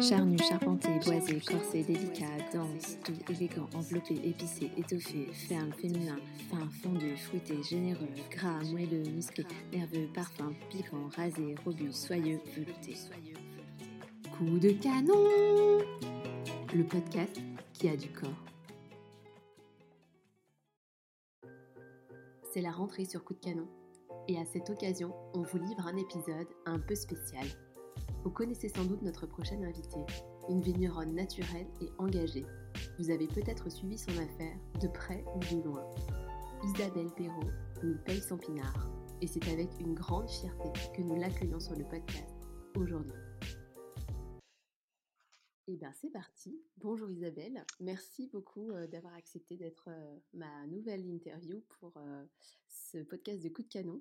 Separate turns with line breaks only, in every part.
Charnu, charpenté, boisé, corsé, délicat, dense, doux, élégant, enveloppé, épicé, étoffé, ferme, féminin, fin, fondu, fruité, généreux, gras, moelleux, musclé, nerveux, parfum, piquant, rasé, robuste, soyeux, velouté. Coup de canon Le podcast qui a du corps. C'est la rentrée sur Coup de canon. Et à cette occasion, on vous livre un épisode un peu spécial. Vous connaissez sans doute notre prochaine invitée, une vigneronne naturelle et engagée. Vous avez peut-être suivi son affaire de près ou de loin. Isabelle Perrault nous paye son pinard. Et c'est avec une grande fierté que nous l'accueillons sur le podcast aujourd'hui. Et bien c'est parti. Bonjour Isabelle. Merci beaucoup euh, d'avoir accepté d'être euh, ma nouvelle interview pour euh, ce podcast de coup de canon.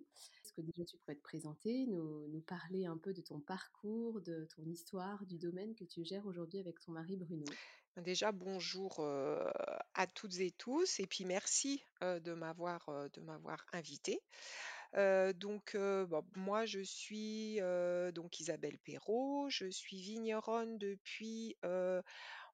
Que déjà tu pourrais te présenter, nous, nous, parler un peu de ton parcours, de ton histoire, du domaine que tu gères aujourd'hui avec ton mari Bruno
Déjà, bonjour à toutes et tous, et puis merci de m'avoir de m'avoir invité. donc, moi, je suis donc Isabelle Perrault, je suis vigneronne depuis,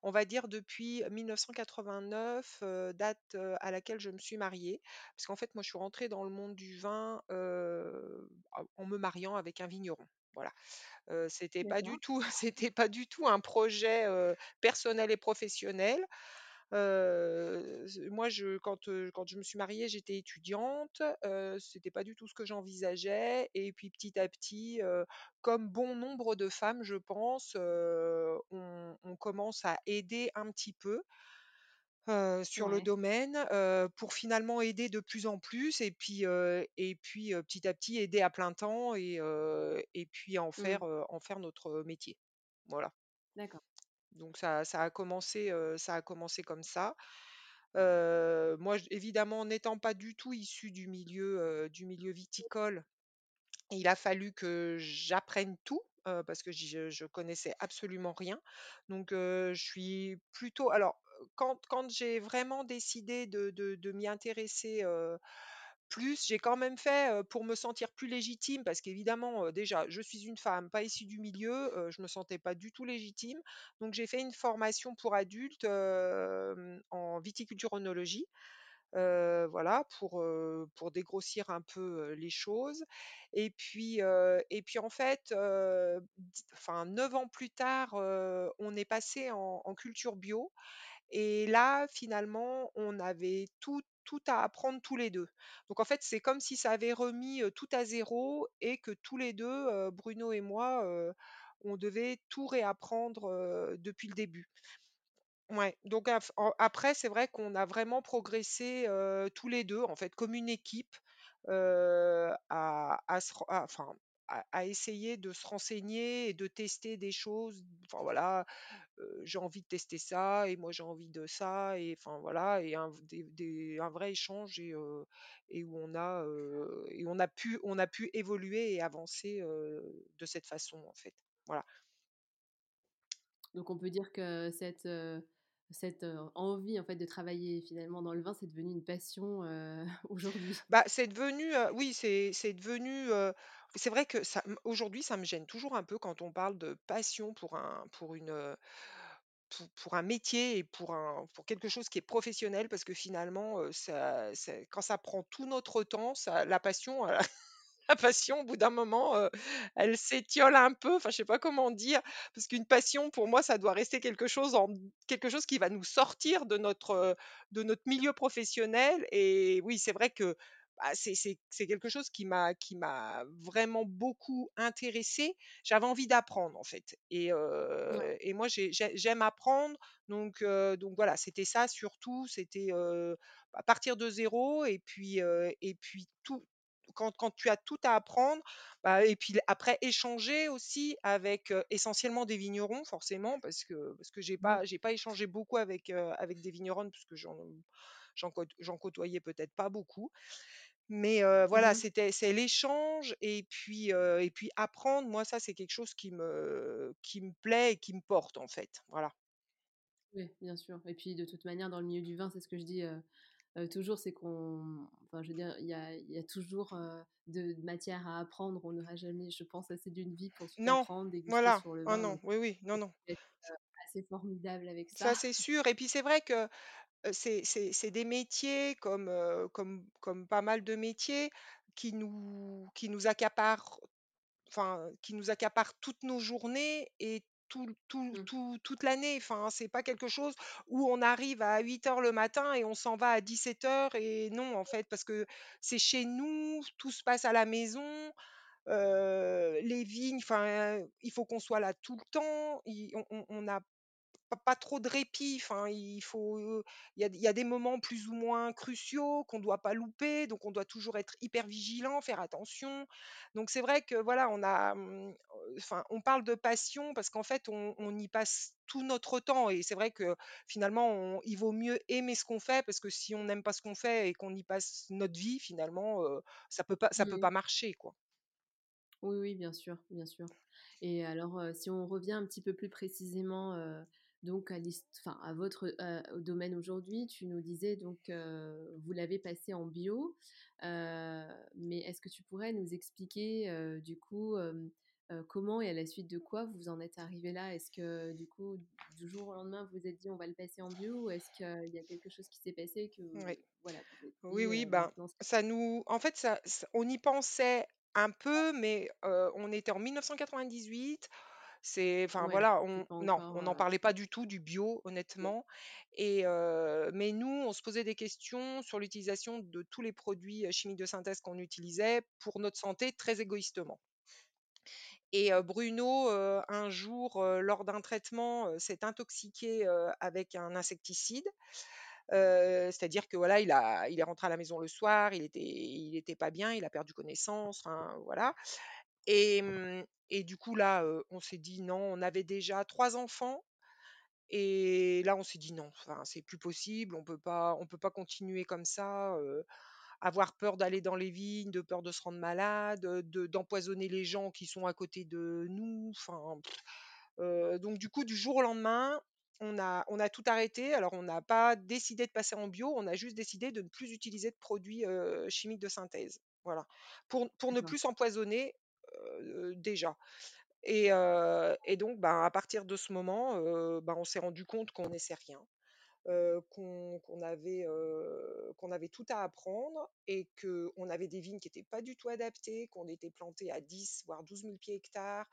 on va dire depuis 1989, date à laquelle je me suis mariée. Parce qu'en fait, moi, je suis rentrée dans le monde du vin en me mariant avec un vigneron. Voilà. c'était pas du tout, c'était pas du tout un projet personnel et professionnel. Moi, je, quand, quand je me suis mariée, j'étais étudiante. c'était pas du tout ce que j'envisageais. Et puis petit à petit, comme bon nombre de femmes, je pense, on, on, commence à aider un petit peu. sur le
Ouais.
domaine pour finalement aider de plus en plus et puis et puis petit à petit aider à plein temps et et puis en
Mmh.
faire en faire notre métier. Voilà.
D'accord.
Donc ça ça a commencé ça a commencé comme ça. Moi évidemment n'étant pas du tout issue du milieu du milieu viticole, il a fallu que j'apprenne tout. parce que je, connaissais absolument rien. Donc je suis plutôt alors quand, quand j'ai vraiment décidé de, de m'y intéresser plus, j'ai quand même fait pour me sentir plus légitime, parce qu'évidemment, déjà, je suis une femme, pas issue du milieu, je me sentais pas du tout légitime. Donc j'ai fait une formation pour adultes en viticulture onologie. voilà, pour, pour dégrossir un peu les choses. Et puis, et puis en fait, enfin, neuf ans plus tard, on est passé en, en culture bio. Et là, finalement, on avait tout, tout à apprendre tous les deux. Donc en fait, c'est comme si ça avait remis tout à zéro et que tous les deux, Bruno et moi, on devait tout réapprendre depuis le début. Ouais, donc après, c'est vrai qu'on a vraiment progressé tous les deux, en fait, comme une équipe, à, à, enfin, à, essayer de se renseigner et de tester des choses. Enfin voilà, j'ai envie de tester ça et moi j'ai envie de ça et enfin voilà et un, vrai échange et où on a et on a pu on a pu évoluer et avancer de cette façon en fait. Voilà.
Donc on peut dire que cette, cette envie en fait de travailler finalement dans le vin, c'est devenu une passion aujourd'hui?
Bah, c'est devenu, oui, c'est devenu, c'est vrai que ça, aujourd'hui, ça me gêne toujours un peu quand on parle de passion pour un, pour une, pour, un métier et pour un, pour quelque chose qui est professionnel, parce que finalement, ça, quand ça prend tout notre temps, la passion, La passion, au bout d'un moment, elle s'étiole un peu, enfin, je sais pas comment dire, parce qu'une passion, pour moi, ça doit rester quelque chose en quelque chose qui va nous sortir de notre, de notre milieu professionnel et oui, c'est vrai que, bah, c'est quelque chose qui m'a qui m'a vraiment beaucoup intéressée. J'avais envie d'apprendre, en fait et
Ouais.
et moi, j'ai j'ai j'aime apprendre donc donc voilà, c'était ça surtout, c'était, à partir de zéro et puis, et puis tout quand, quand tu as tout à apprendre, bah, et puis après échanger aussi avec euh, essentiellement des vignerons, forcément, parce que parce que j'ai
Mmh.
pas j'ai pas échangé beaucoup avec euh, avec des vignerons, puisque j'en j'en j'en côtoyais peut-être pas beaucoup. Mais euh, voilà,
Mmh
c'était c'est l'échange et puis et puis apprendre. Moi, ça c'est quelque chose qui me qui me plaît et qui me porte en fait. Voilà.
Oui, bien sûr. Et puis de toute manière, dans le milieu du vin, c'est ce que je dis. Heu, toujours, c'est qu'on enfin, je veux dire, il y a il y a toujours, heu, de matière à apprendre. On n'aura jamais, je pense, assez d'une vie pour tout
Non,
déguster
voilà.
sur le
Oh
vin,
non, oui, oui, non, non.
être, heu, assez formidable avec ça.
Ça, c'est sûr et puis c'est vrai que, c'est c'est c'est des métiers comme, comme comme pas mal de métiers qui nous qui nous accaparent enfin, qui nous accaparent toutes nos journées et tout l tout
Mmh.
tout toute l'année. Enfin, c'est pas quelque chose où on arrive à 8:00 le matin et on s'en va à 17:00 et non, en fait, parce que c'est chez nous, tout se passe à la maison, heu, les vignes, enfin, il faut qu'on soit là tout le temps. On on on n'a pas pas trop de répit, enfin, il faut, il y a il y a des moments plus ou moins cruciaux qu'on doit pas louper, donc on doit toujours être hyper vigilant, faire attention. Donc c'est vrai que, voilà, on a, mmh, enfin, on parle de passion parce qu'en fait, on on y passe tout notre temps et c'est vrai que, finalement, on il vaut mieux aimer ce qu'on fait parce que si on n'aime pas ce qu'on fait et qu'on y passe notre vie, finalement, ça peut pas ça peut
Mmh.
pas marcher, quoi.
Oui, oui, bien sûr, bien sûr et alors, si on revient un petit peu plus précisément, donc à l'hist enfin, à votre, heu, au domaine aujourd'hui, tu nous disais donc, heu, vous l'avez passé en bio, heu, mais est-ce que tu pourrais nous expliquer, du coup, comment et à la suite de quoi vous en êtes arrivés là? Est-ce que, du coup, du jour au lendemain, vous vous êtes dit: «On va le passer en bio» ou est-ce qu'il y a quelque chose qui s'est passé que, voilà,
Oui, oui, ben, ça nous en fait, ça on y pensait un peu, mais on était en 1998. C'est enfin,
Ouais,
voilà, on
pas
non,
encore,
on n'en parlait pas du tout du bio, honnêtement et mais nous, on se posait des questions sur l'utilisation de tous les produits, chimiques de synthèse qu'on utilisait pour notre santé, très égoïstement. Et Bruno, un jour, lors d'un traitement, s'est intoxiqué, avec un insecticide. C'est-à-dire que, voilà, il a il est rentré à la maison le soir, il était il était pas bien, il a perdu connaissance, enfin, voilà et mmh et du coup, là, heu, on s'est dit: «Non», on avait déjà 3 enfants et là, on s'est dit: «Non, enfin, c'est plus possible, on peut pas on peut pas continuer comme ça, heu, avoir peur d'aller dans les vignes, de peur de se rendre malade, heu, de d'empoisonner les gens qui sont à côté de nous», enfin, heu, donc du coup, du jour au lendemain, on a on a tout arrêté. Alors, on n'a pas décidé de passer en bio, on a juste décidé de ne plus utiliser de produits, heu, chimiques de synthèse, voilà. Pour pour ne
D'accord.
plus s'empoisonner, déjà et heu et donc ben, à partir de ce moment, ben, on s'est rendus compte qu'on connaissait rien, qu'on avait, qu'on avait tout à apprendre et qu'on avait des vignes qui étaient pas du tout adaptées, qu'on était plantés à 10 voire 12 000 pieds hectares.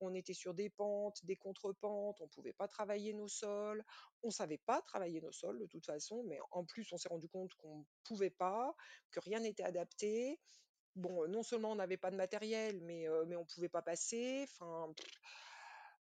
On était sur des pentes, des contre-pentes, on pouvait pas travailler nos sols. On savait pas travailler nos sols, de toute façon, mais en plus, on s'est rendus compte qu'on pouvait pas, que rien n'était adapté. Bon, non seulement on n'avait pas de matériel, mais mais on pouvait pas passer,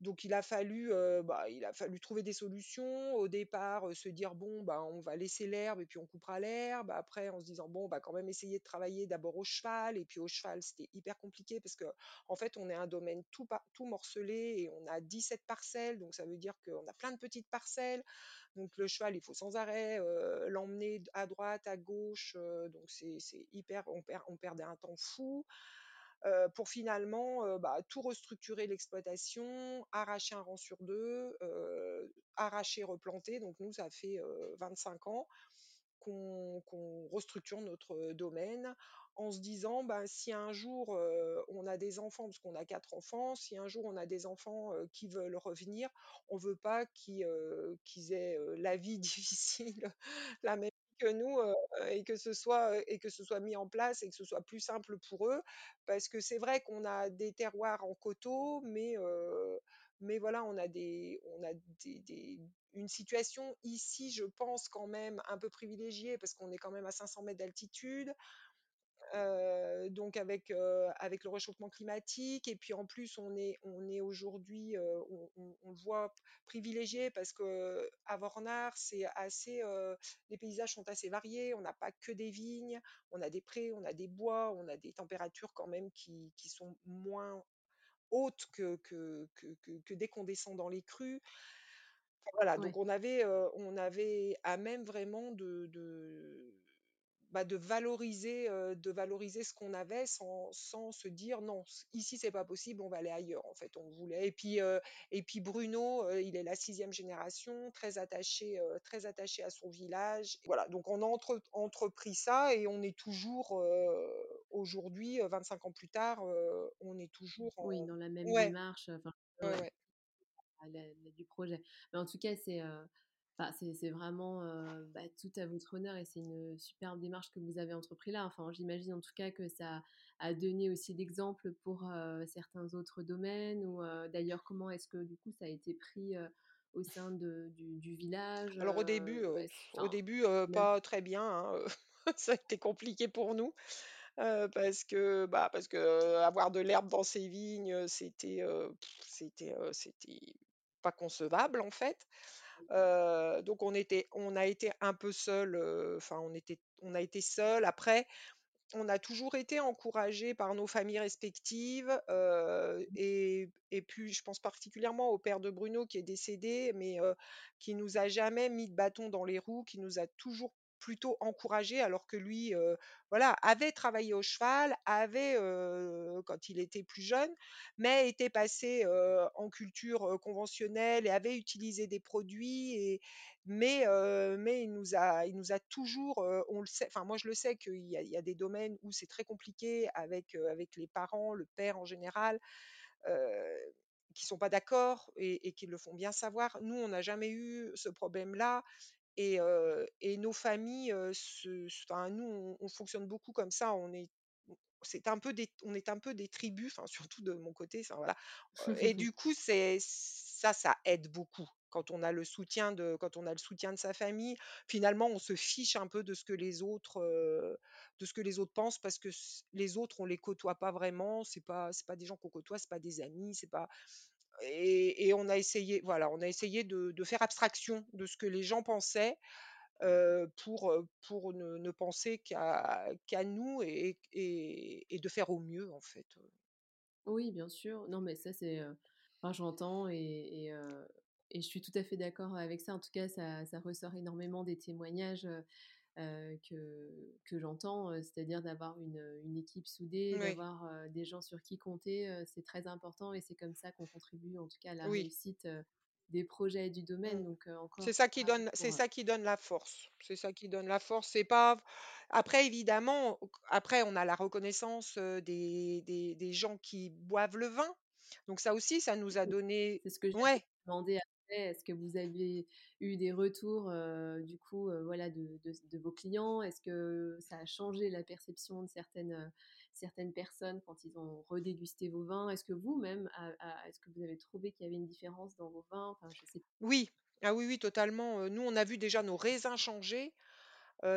donc il a fallu, bah, il a fallu trouver des solutions. Au départ, se dire: «Bon, bah, on va laisser l'herbe et puis on coupera l'herbe». Après, en se disant: «Bon, on va quand même essayer de travailler d'abord au cheval» et puis au cheval, c'était hyper compliqué parce qu'en fait, on est un domaine tout tout morcelé et on a 17 parcelles, donc ça veut dire qu'on a plein de petites parcelles. Donc le cheval, il faut sans arrêt, l'emmener à droite, à gauche, donc c'est c'est hyper on perd on perdait un temps fou, pour finalement, bah, tout restructurer l'exploitation, arracher 1 rang sur 2, heu, arracher, replanter. Donc nous, ça fait, heu, 25 ans qu'on restructure notre domaine en se disant: «Ben, si un jour, on a des enfants», parce qu'on a 4 enfants, «si un jour on a des enfants, qui veulent revenir, on veut pas qu'ils, aient, la vie difficile, la même que nous, et que ce soit, et que ce soit mis en place et que ce soit plus simple pour eux». Parce que c'est vrai qu'on a des terroirs en coteaux, mais mais voilà, on a des on a des une situation ici, je pense quand même un peu privilégiée parce qu'on est quand même à 500 m d'altitude. Donc avec, avec le réchauffement climatique et puis en plus, on est on est aujourd'hui, on on on le voit privilégié parce qu'à Vornard, c'est assez, les paysages sont assez variés. On n'a pas que des vignes, on a des prés, on a des bois, on a des températures quand même qui qui sont moins hautes que que que que que dès qu'on descend dans les crues. Voilà, donc on avait, on avait à même vraiment de de bah, de valoriser, de valoriser ce qu'on avait sans sans se dire: «Non, ici c'est pas possible, on va aller ailleurs», en fait. On voulait et puis, et puis Bruno, il est la sixième génération, très attaché, très attaché à son village. Voilà, donc on a entre entrepris ça et on est toujours, aujourd'hui, heu, 25 ans plus tard, on est toujours
Oui,
en
dans la même
ouais,
démarche, enfin, ouais,
ouais,
ouais,
ouais.
à la la du projet. Mais en tout cas, c'est, enfin, c'est vraiment, heu, bah, tout à votre honneur et c'est une superbe démarche que vous avez entrepris là. Enfin, j'imagine en tout cas que ça a donné aussi d'exemple pour, heu, certains autres domaines ou, heu, d'ailleurs, comment est-ce que du coup ça a été pris, au sein de du du village,
Alors au début, au
enfin,
début,
même
pas très bien, hein, ça a été compliqué pour nous, parce que, bah, parce que, avoir de l'herbe dans ses vignes, c'était, c'était, c'était pas concevable, en fait. Donc on était on a été un peu seuls, heu, enfin on était on a été seuls. Après, on a toujours été encouragés par nos familles respectives, heu et et puis je pense particulièrement au père de Bruno qui est décédé, mais heu, qui nous a jamais mis de bâton dans les roues, qui nous a toujours plutôt encouragés alors que lui, heu, voilà, avait travaillé au cheval, avait, heu, quand il était plus jeune, mais était passé, heu, en culture, conventionnelle et avait utilisé des produits mais mais il nous a il nous a toujours, on le sait enfin moi je le sais qu'il y a des domaines où c'est très compliqué avec, avec les parents, le père en général, qui sont pas d'accord et et qui le font bien savoir. Nous, on n'a jamais eu ce problème-là et nos familles, nous, on on fonctionne beaucoup comme ça. On est c'est un peu des on est un peu des tribus, surtout de mon côté, enfin voilà, et du coup, c'est ça, ça aide beaucoup. Quand on a le soutien de quand on a le soutien de sa famille, finalement, on se fiche un peu de ce que les autres, de ce que les autres pensent parce que les autres, on les côtoie pas vraiment, c'est pas c'est pas des gens qu'on côtoie, c'est pas des amis, c'est pas et on a essayé voilà, on a essayé de faire abstraction de ce que les gens pensaient, heu, pour, heu, pour ne penser qu'à qu'à nous et et de faire au mieux, en fait, heu.
Oui, bien sûr. Non, mais ça, c'est, j'entends et et je suis tout à fait d'accord avec ça. En tout cas, ça ça ressort énormément des témoignages, heu, que que j'entends, heu, c'est-à-dire d'avoir une, une équipe soudée,
Oui,
d'avoir, des gens sur qui compter, c'est très important et c'est comme ça qu'on contribue, en tout cas, à la
oui.
réussite, des projets et du
Mmh.
domaine. Donc, heu,
C'est
encore
ça qui donne c'est ça qui donne la force. C'est ça qui donne la force. C'est pas après évidemment, après on a la reconnaissance, des des des gens qui boivent le vin. Donc ça aussi, ça nous a donné
C'est ce que j'allais
ouais,
demander après. Est-ce que vous avez eu des retours, heu, du coup, heu, voilà, de vos clients? Est-ce que ça a changé la perception de certaines, certaines personnes quand ils ont redégusté vos vins? Est-ce que vous-même, est-ce que vous avez trouvé qu'il y avait une différence dans vos vins?
Oui. Ah oui, oui, totalement, nous, on a vu déjà nos raisins changer,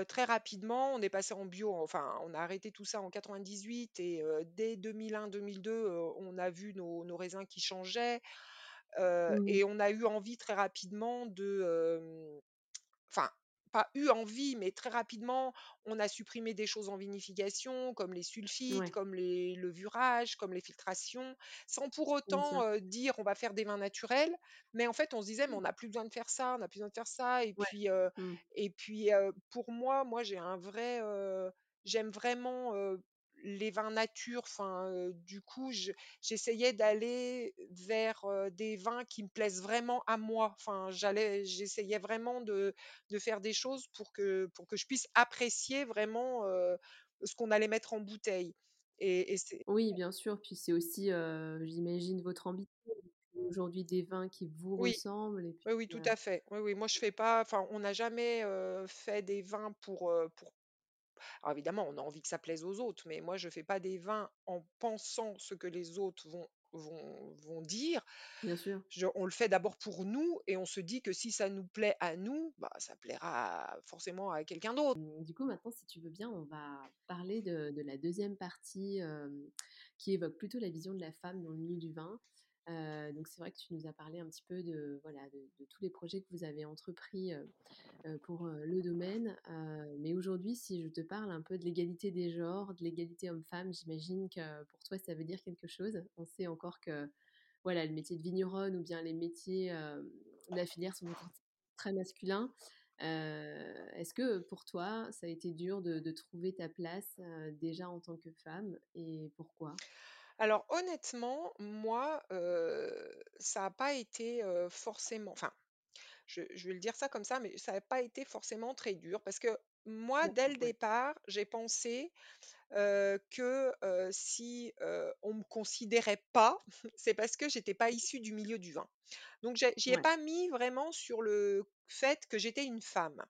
très rapidement. On est passé en bio, enfin, on a arrêté tout ça en 98 et dès 2001-2002, heu, on a vu nos nos raisins qui changeaient,
Mmh
et on a eu envie très rapidement de, Enfin, pas eu envie, mais très rapidement, on a supprimé des choses en vinification, comme les sulfites,
Ouais,
comme les levurages, comme les filtrations, sans pour autant, dire: «On va faire des vins naturels». Mais en fait, on se disait: «Mais on n'a plus besoin de faire ça, on n'a plus besoin de faire ça» et
Ouais.
puis,
Mmh.
et puis, pour moi moi, j'ai un vrai, j'aime vraiment, les vins nature. Enfin, du coup, je j'essayais d'aller vers, des vins qui me plaisent vraiment à moi. Enfin, j'allais j'essayais vraiment de de faire des choses pour que pour que je puisse apprécier vraiment, ce qu'on allait mettre en bouteille et
Oui, bien sûr, puis c'est aussi, j'imagine votre ambition. Aujourd'hui des vins qui vous
oui,
ressemblent et puis,
oui, oui, tout à fait. Oui, oui, moi je fais pas enfin, on n'a jamais, fait des vins pour, pour alors évidemment, on a envie que ça plaise aux autres, mais moi je fais pas des vins en pensant ce que les autres vont vont vont dire.
bien sûr.
Je on le fait d'abord pour nous et on se dit que si ça nous plaît à nous, bah, ça plaira forcément à quelqu'un d'autre.
Mmh, du coup, maintenant, si tu veux bien, on va parler de de la deuxième partie, qui évoque plutôt la vision de la femme dans le milieu du vin. Donc c'est vrai que tu nous as parlé un petit peu de, voilà, de tous les projets que vous avez entrepris, pour, le domaine. Mais aujourd'hui, si je te parle un peu de l'égalité des genres, de l'égalité homme-femme, j'imagine que pour toi, ça veut dire quelque chose. On sait encore que, voilà, le métier de vigneronne ou bien les métiers, de la filière sont encore très masculins. Est-ce que pour toi, ça a été dur de trouver ta place, déjà en tant que femme et pourquoi?
Alors honnêtement, moi, heu, ça a pas été, heu, forcément enfin, je je vais le dire ça comme ça, mais ça a pas été forcément très dur parce que moi, dès
D'accord,
le
ouais.
départ, j'ai pensé, heu, que, heu, si, heu, on me considérait pas, c'est parce que j'étais pas issue du milieu du vin. Donc j'ai j'y ai
Ouais,
pas mis vraiment sur le fait que j'étais une femme.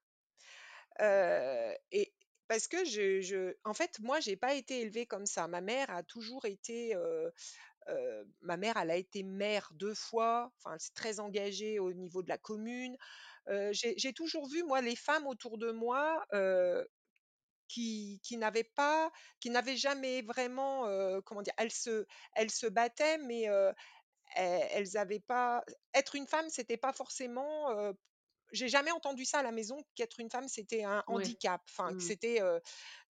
Heu et parce que je en fait, moi, j'ai pas été élevée comme ça. Ma mère a toujours été, heu heu, ma mère, elle a été maire 2 fois, enfin, elle s'est très engagée au niveau de la commune. Heu, j'ai toujours vu, moi, les femmes autour de moi, qui qui n'avaient pas qui n'avaient jamais vraiment, comment dire? Elles se elles se battaient, mais elles elles avaient pas être une femme, c'était pas forcément, j'ai jamais entendu ça à la maison, qu'être une femme, c'était un
ouais.
handicap. Enfin, que
Mmh.
c'était,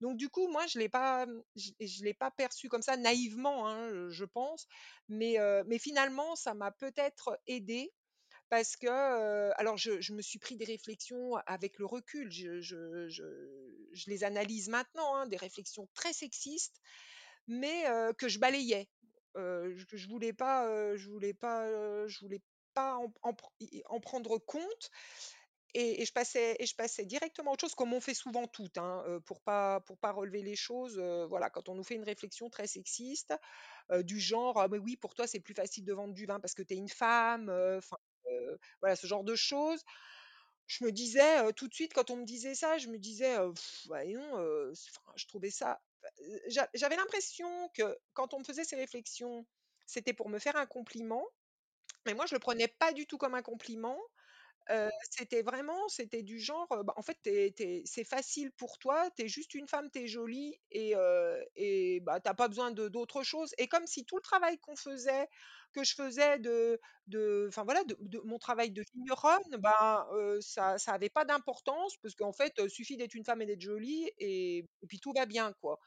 donc du coup, moi, je l'ai pas, mmh, je je l'ai pas perçu comme ça naïvement, hein, je pense. Mais mais finalement, ça m'a peut-être aidée parce que, alors je je me suis pris des réflexions avec le recul. Je je je je les analyse maintenant, hein, des réflexions très sexistes, mais que je balayais. Heu, j que je voulais pas, je voulais pas, je voulais pas en prendre compte et je passais directement à autre chose, comme on fait souvent toutes, hein, pour pas pas relever les choses, voilà, quand on nous fait une réflexion très sexiste, du genre: «Ah mais oui, pour toi, c'est plus facile de vendre du vin parce que tu es une femme», voilà, ce genre de choses. Je me disais, tout de suite quand on me disait ça, je me disais, heu: «Bah, dis donc, heu, c enfin, je trouvais ça» j'avais l'impression que quand on me faisait ces réflexions, c'était pour me faire un compliment, mais moi, je le prenais pas du tout comme un compliment. Heu, c'était vraiment c'était du genre, heu, bah, en fait, tu es tu es c'est facile pour toi, tu es juste une femme, tu es jolie et heu et bah, tu as pas besoin de d'autre chose et comme si tout le travail qu'on faisait que je faisais de de enfin voilà, de de mon travail de vigneronne, ben, heu, ça ça avait pas d'importance parce qu'en fait, heu, suffit d'être une femme et d'être jolie et et puis tout va bien, quoi.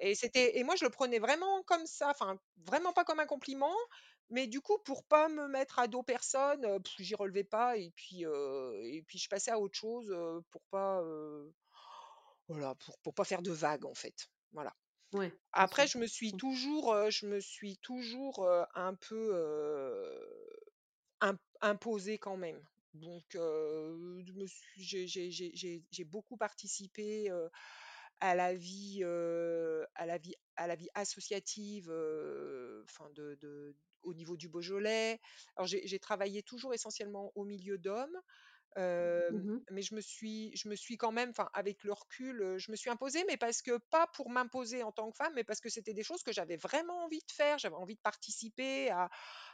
Et c'était et moi je le prenais vraiment comme ça, enfin vraiment pas comme un compliment, mais du coup pour pas me mettre à dos personne, j'y relevais pas et puis, et puis je passais à autre chose, pour pas, voilà, pour pour pas faire de vagues en fait, voilà.
Ouais, bien
Après
sûr.
je me suis
Mmh.
toujours, je me suis toujours, un peu, imp imposée quand même. Donc, heu, je me suis j'ai j'ai j'ai j'ai j'ai beaucoup participé, heu, à la vie, à la vie à la vie associative, enfin de de au niveau du Beaujolais. Alors j'ai travaillé toujours essentiellement au milieu d'hommes,
Mmh
mais je me suis je me suis quand même enfin avec le recul, je me suis imposée, mais parce que pas pour m'imposer en tant que femme, mais parce que c'était des choses que j'avais vraiment envie de faire. J'avais envie de participer à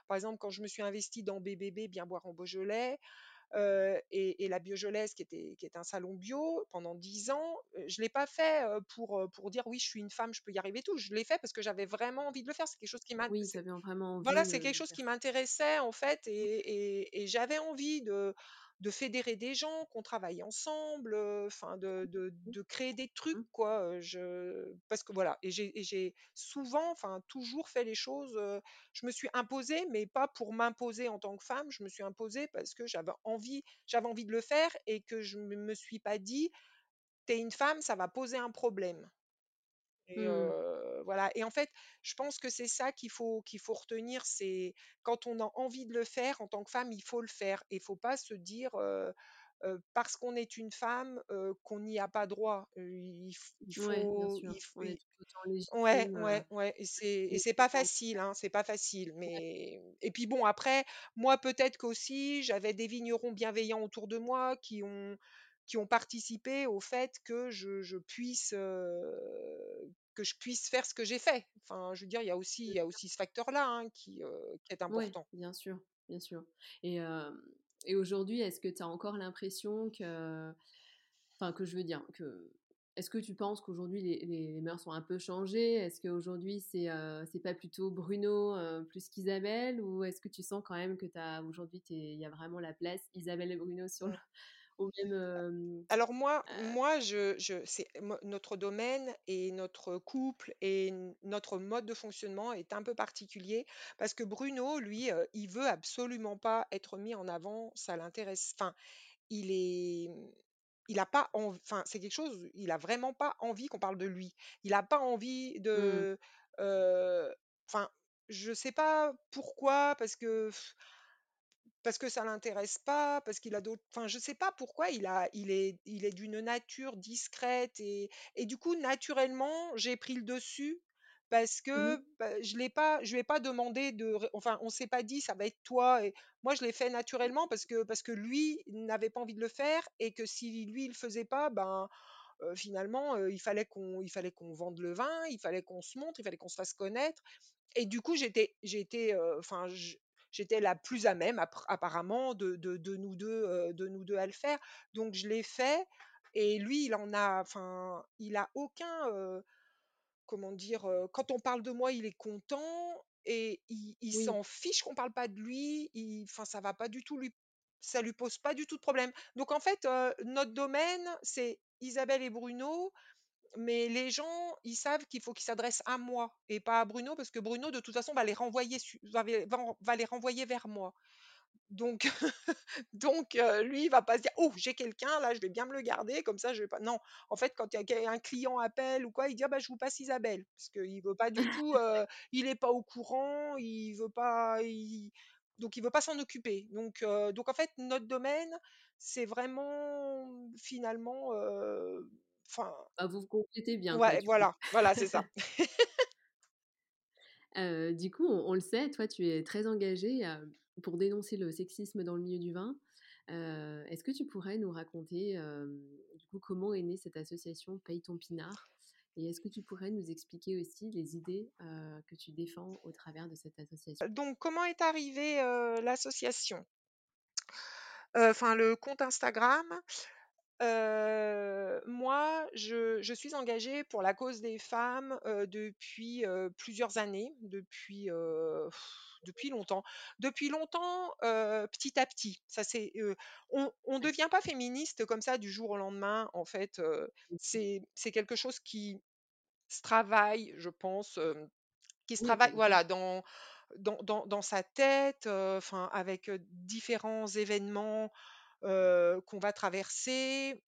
par exemple, quand je me suis investie dans BBB, Bien boire en Beaujolais, et et la Biojolaise qui était qui est un salon bio pendant 10 ans, je l'ai pas fait, pour, pour dire: «Oui, je suis une femme, je peux y arriver et tout». Je l'ai fait parce que j'avais vraiment envie de le faire. C'est quelque chose qui m'int
Oui, vraiment
voilà,
envie,
c'est
heu,
quelque chose
faire
qui m'intéressait en fait et et et j'avais envie de de fédérer des gens, qu'on travaille ensemble, enfin de de
Mmh.
de créer des trucs
Mmh.
quoi, heu, je parce que voilà et j'ai souvent, enfin toujours fait les choses, je me suis imposée, mais pas pour m'imposer en tant que femme, je me suis imposée parce que j'avais envie j'avais envie de le faire et que je me me suis pas dit: «Tu es une femme, ça va poser un problème». Et
Mmh.
voilà et en fait, je pense que c'est ça qu'il faut qu'il faut retenir, c'est quand on a envie de le faire en tant que femme, il faut le faire et il faut pas se dire, parce qu'on est une femme, qu'on n'y a pas droit. Il
Ouais,
faut il f
On est
i
tout autant
ouais,
légitime, heu,
ouais, ouais et c'est et c'est pas facile, hein, c'est pas facile mais et puis bon après, moi peut-être qu'aussi j'avais des vignerons bienveillants autour de moi qui ont qui ont participé au fait que je je puisse, que je puisse faire ce que j'ai fait. Enfin, je veux dire, il y a aussi il y a aussi ce facteur-là, hein, qui, est
Ouais,
important.
bien sûr, bien sûr. Et et aujourd'hui, est-ce que tu as encore l'impression que enfin, que je veux dire, que est-ce que tu penses qu'aujourd'hui les les les mœurs ont un peu changé? Est-ce qu'aujourd'hui c'est, c'est pas plutôt Bruno, plus qu'Isabelle? Ou est-ce que tu sens quand même que tu as aujourd'hui il y a vraiment la place Isabelle et Bruno sur le
Mmh.
Au même, hem,
Alors moi
heu
moi je je c'est mo notre domaine et notre couple et n notre mode de fonctionnement est un peu particulier parce que Bruno, lui, heu, il veut absolument pas être mis en avant, ça l'intéresse enfin, il est, mmh il a pas env enfin, c'est quelque chose, il a vraiment pas envie qu'on parle de lui. Il a pas envie
Mmh.
de, heu, enfin, je sais pas pourquoi, parce que parce que ça l'intéresse pas, parce qu'il a d'autres enfin, je sais pas pourquoi il a il est il est d'une nature discrète et et du coup, naturellement, j'ai pris le dessus parce
Mmh
que, bah, je l'ai pas je lui ai pas demandé de enfin, on s'est pas dit: «Ça va être toi» et moi, je l'ai fait naturellement parce que parce que lui n'avait pas envie de le faire et que si lui, il le faisait pas, ben, finalement, il fallait qu'on il fallait qu'on vende le vin, il fallait qu'on se montre, il fallait qu'on se fasse connaître et du coup, j'étais j'étais, enfin, j'étais la plus à même apparemment de de de nous 2, heu, de nous 2 à le faire. Donc je l'ai fait et lui, il en a enfin, il a aucun, heu, comment dire? Heu, quand on parle de moi, il est content et il il
Oui.
s'en fiche qu'on parle pas de lui, enfin, ça va pas du tout lui ça lui pose pas du tout de problème. Donc en fait, notre domaine, c'est Isabelle et Bruno, mais les gens, ils savent qu'il faut qu'ils s'adressent à moi et pas à Bruno parce que Bruno, de toute façon, va les renvoyer va les renvoyer vers moi. Donc donc heu, lui, il va pas se dire: «Oh, j'ai quelqu'un là, je vais bien me le garder comme ça je vais pas» non, en fait, quand il y a quel un client appelle ou quoi, il dit: «Ah bah, je vous passe Isabelle», parce qu'il veut pas du tout, heu, il est pas au courant, il veut pas il donc il veut pas s'en occuper. Donc heu, donc en fait, notre domaine, c'est vraiment finalement, enfin
Bah, vous vous complétez bien
ouais, voilà, voilà, c'est ça.
Heu, du coup, on on le sait, toi, tu es très engagée, pour dénoncer le sexisme dans le milieu du vin. Heu, est-ce que tu pourrais nous raconter, du coup, comment est née cette association Paye ton pinard? Et est-ce que tu pourrais nous expliquer aussi les idées, que tu défends au travers de cette association?
Donc comment est arrivée, l'association? Enfin le compte Instagram, moi je je suis engagée pour la cause des femmes, depuis, plusieurs années, depuis, depuis longtemps. Depuis longtemps, petit à petit, ça c'est, on on
Ouais.
devient pas féministe comme ça du jour au lendemain, en fait,
Mmh mh.
c'est c'est quelque chose qui se travaille, je pense, qui se travaille, voilà, dans dans dans dans sa tête, enfin avec, différents événements, qu'on va traverser,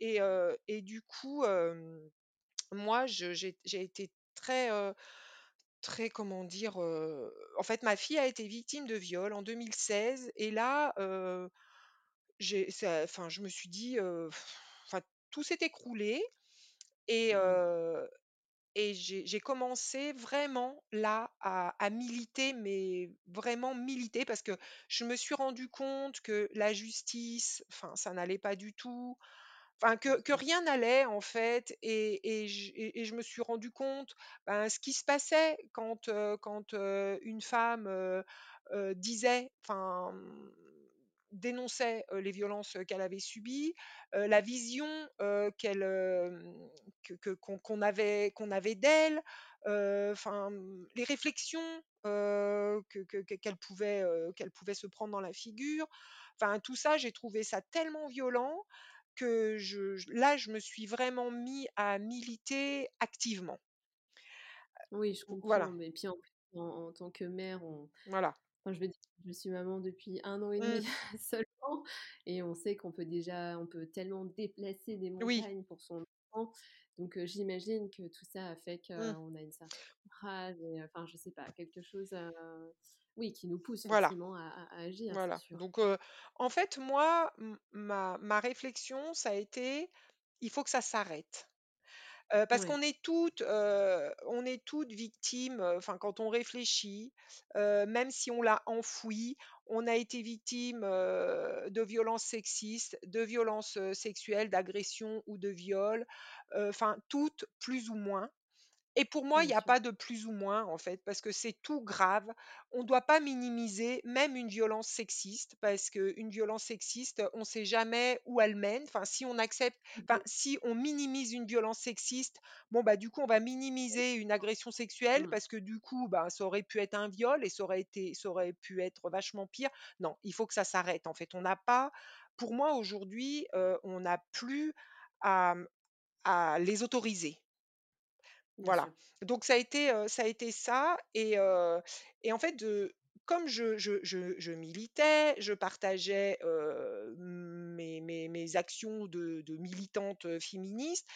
et du coup, moi j'ai été très, très comment dire? En fait, ma fille a été victime de viol en 2016 et là, j'ai enfin, je me suis dit, enfin, tout s'est écroulé et
Mmh.
Et j'ai j'ai commencé vraiment là à à militer, mais vraiment militer parce que je me suis rendue compte que la justice, enfin, ça n'allait pas du tout, enfin que que rien n'allait en fait et et j et et je me suis rendue compte, ben, ce qui se passait quand, heu, quand, heu, une femme, heu heu, disait, enfin, dénonçait, les violences, qu'elle avait subies, la vision, qu'elle, qu'on avait qu'on avait d'elle, enfin, mmh, les réflexions, heu, que qu'elle pouvait, qu'elle pouvait se prendre dans la figure. Enfin tout ça, j'ai trouvé ça tellement violent que je là, je me suis vraiment mis à militer activement.
Oui, je
Heu, voilà.
comprends, mais puis en plus en en tant que mère, on
Voilà.
Enfin, je veux dire, je suis maman depuis 1 an et demi
Mmh.
seulement et on sait qu'on peut déjà on peut tellement déplacer des
Oui.
montagnes pour son enfant. Donc j'imagine que tout ça a fait
Mmh.
qu'on a une certaine rage et enfin, je sais pas, quelque chose, oui, qui nous pousse
Voilà.
à agir,
Voilà. Donc en fait, moi, ma ma réflexion, ça a été: «Il faut que ça s'arrête». Heu, parce
Ouais.
qu'on est toutes, heu, on est toutes victimes, heu, enfin quand on réfléchit, heu, même si on l'a enfoui, on a été victime, heu, de violences sexistes, de violences, heu, sexuelles, d'agressions ou de viols, heu, enfin toutes plus ou moins et pour moi, il
Bien
y a
sûr.
pas de plus ou moins, en fait, parce que c'est tout grave. On doit pas minimiser même une violence sexiste parce qu'une violence sexiste, on sait jamais où elle mène. Enfin, si on accepte enfin, si on minimise une violence sexiste, bon, bah, du coup, on va minimiser une agression sexuelle
Mmh.
parce que du coup, bah, ça aurait pu être un viol et ça aurait été ça aurait pu être vachement pire. Non, il faut que ça s'arrête, en fait. On n'a pas pour moi aujourd'hui, heu, on n'a plus à, à les autoriser.
Bien
Voilà.
sûr.
Donc ça a été, heu, ça a été ça et heu et en fait, comme je je je je militais, je partageais, heu, mes mes mes actions de de militante, heu, féministe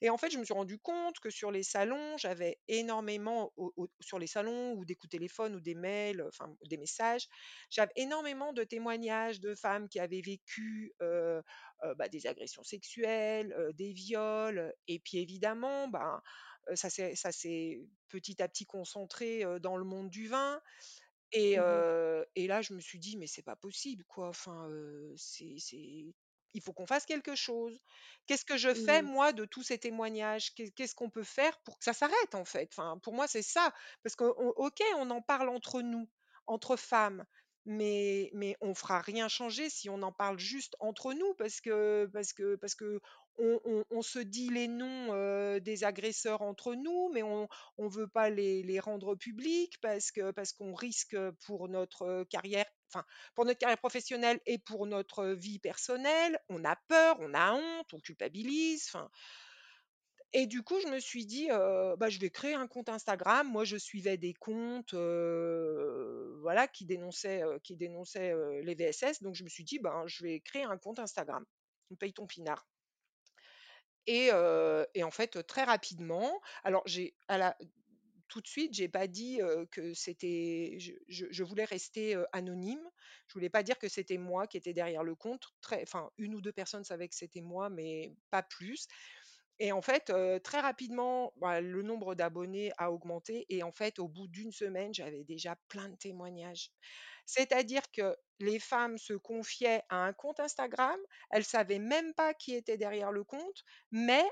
et en fait, je me suis rendu compte que sur les salons, j'avais énormément au au sur les salons ou des coups de téléphone ou des mails, enfin des messages, j'avais énormément de témoignages de femmes qui avaient vécu, heu heu, bah, des agressions sexuelles, heu, des viols et puis évidemment, ben, ça s'est ça s'est petit à petit concentré, dans le monde du vin et
Mmh
et là, je me suis dit: «Mais c'est pas possible quoi, enfin, heu, c'est c'est il faut qu'on fasse quelque chose. Qu'est-ce que je fais moi de tous ces témoignages? Qu'est qu'est-ce qu'on peut faire pour que ça s'arrête en fait?» enfin, pour moi, c'est ça. Parce qu'on OK, on en parle entre nous, entre femmes, mais mais on fera rien changer si on en parle juste entre nous parce que parce que parce qu'on on on se dit les noms, des agresseurs entre nous, mais on on veut pas les rendre publics parce qu'on risque, pour notre carrière, enfin, pour notre carrière professionnelle et pour notre vie personnelle. On a peur, on a honte, on culpabilise, et du coup, je me suis dit, «Bah, je vais créer un compte Instagram». Moi, je suivais des comptes, voilà, qui dénonçaient, les VSS, donc je me suis dit: «Ben, je vais créer un compte Instagram, paye ton pinard» et en fait, très rapidement alors j'ai tout de suite, j'ai pas dit, que c'était je je voulais rester, anonyme. Je voulais pas dire que c'était moi qui étais derrière le compte. Enfin, 1 ou 2 personnes savaient que c'était moi, mais pas plus et en fait, très rapidement, bah, le nombre d'abonnés a augmenté et en fait, au bout d'1 semaine, j'avais déjà plein de témoignages. C'est-à-dire que les femmes se confiaient à un compte Instagram, elles savaient même pas qui était derrière le compte, mais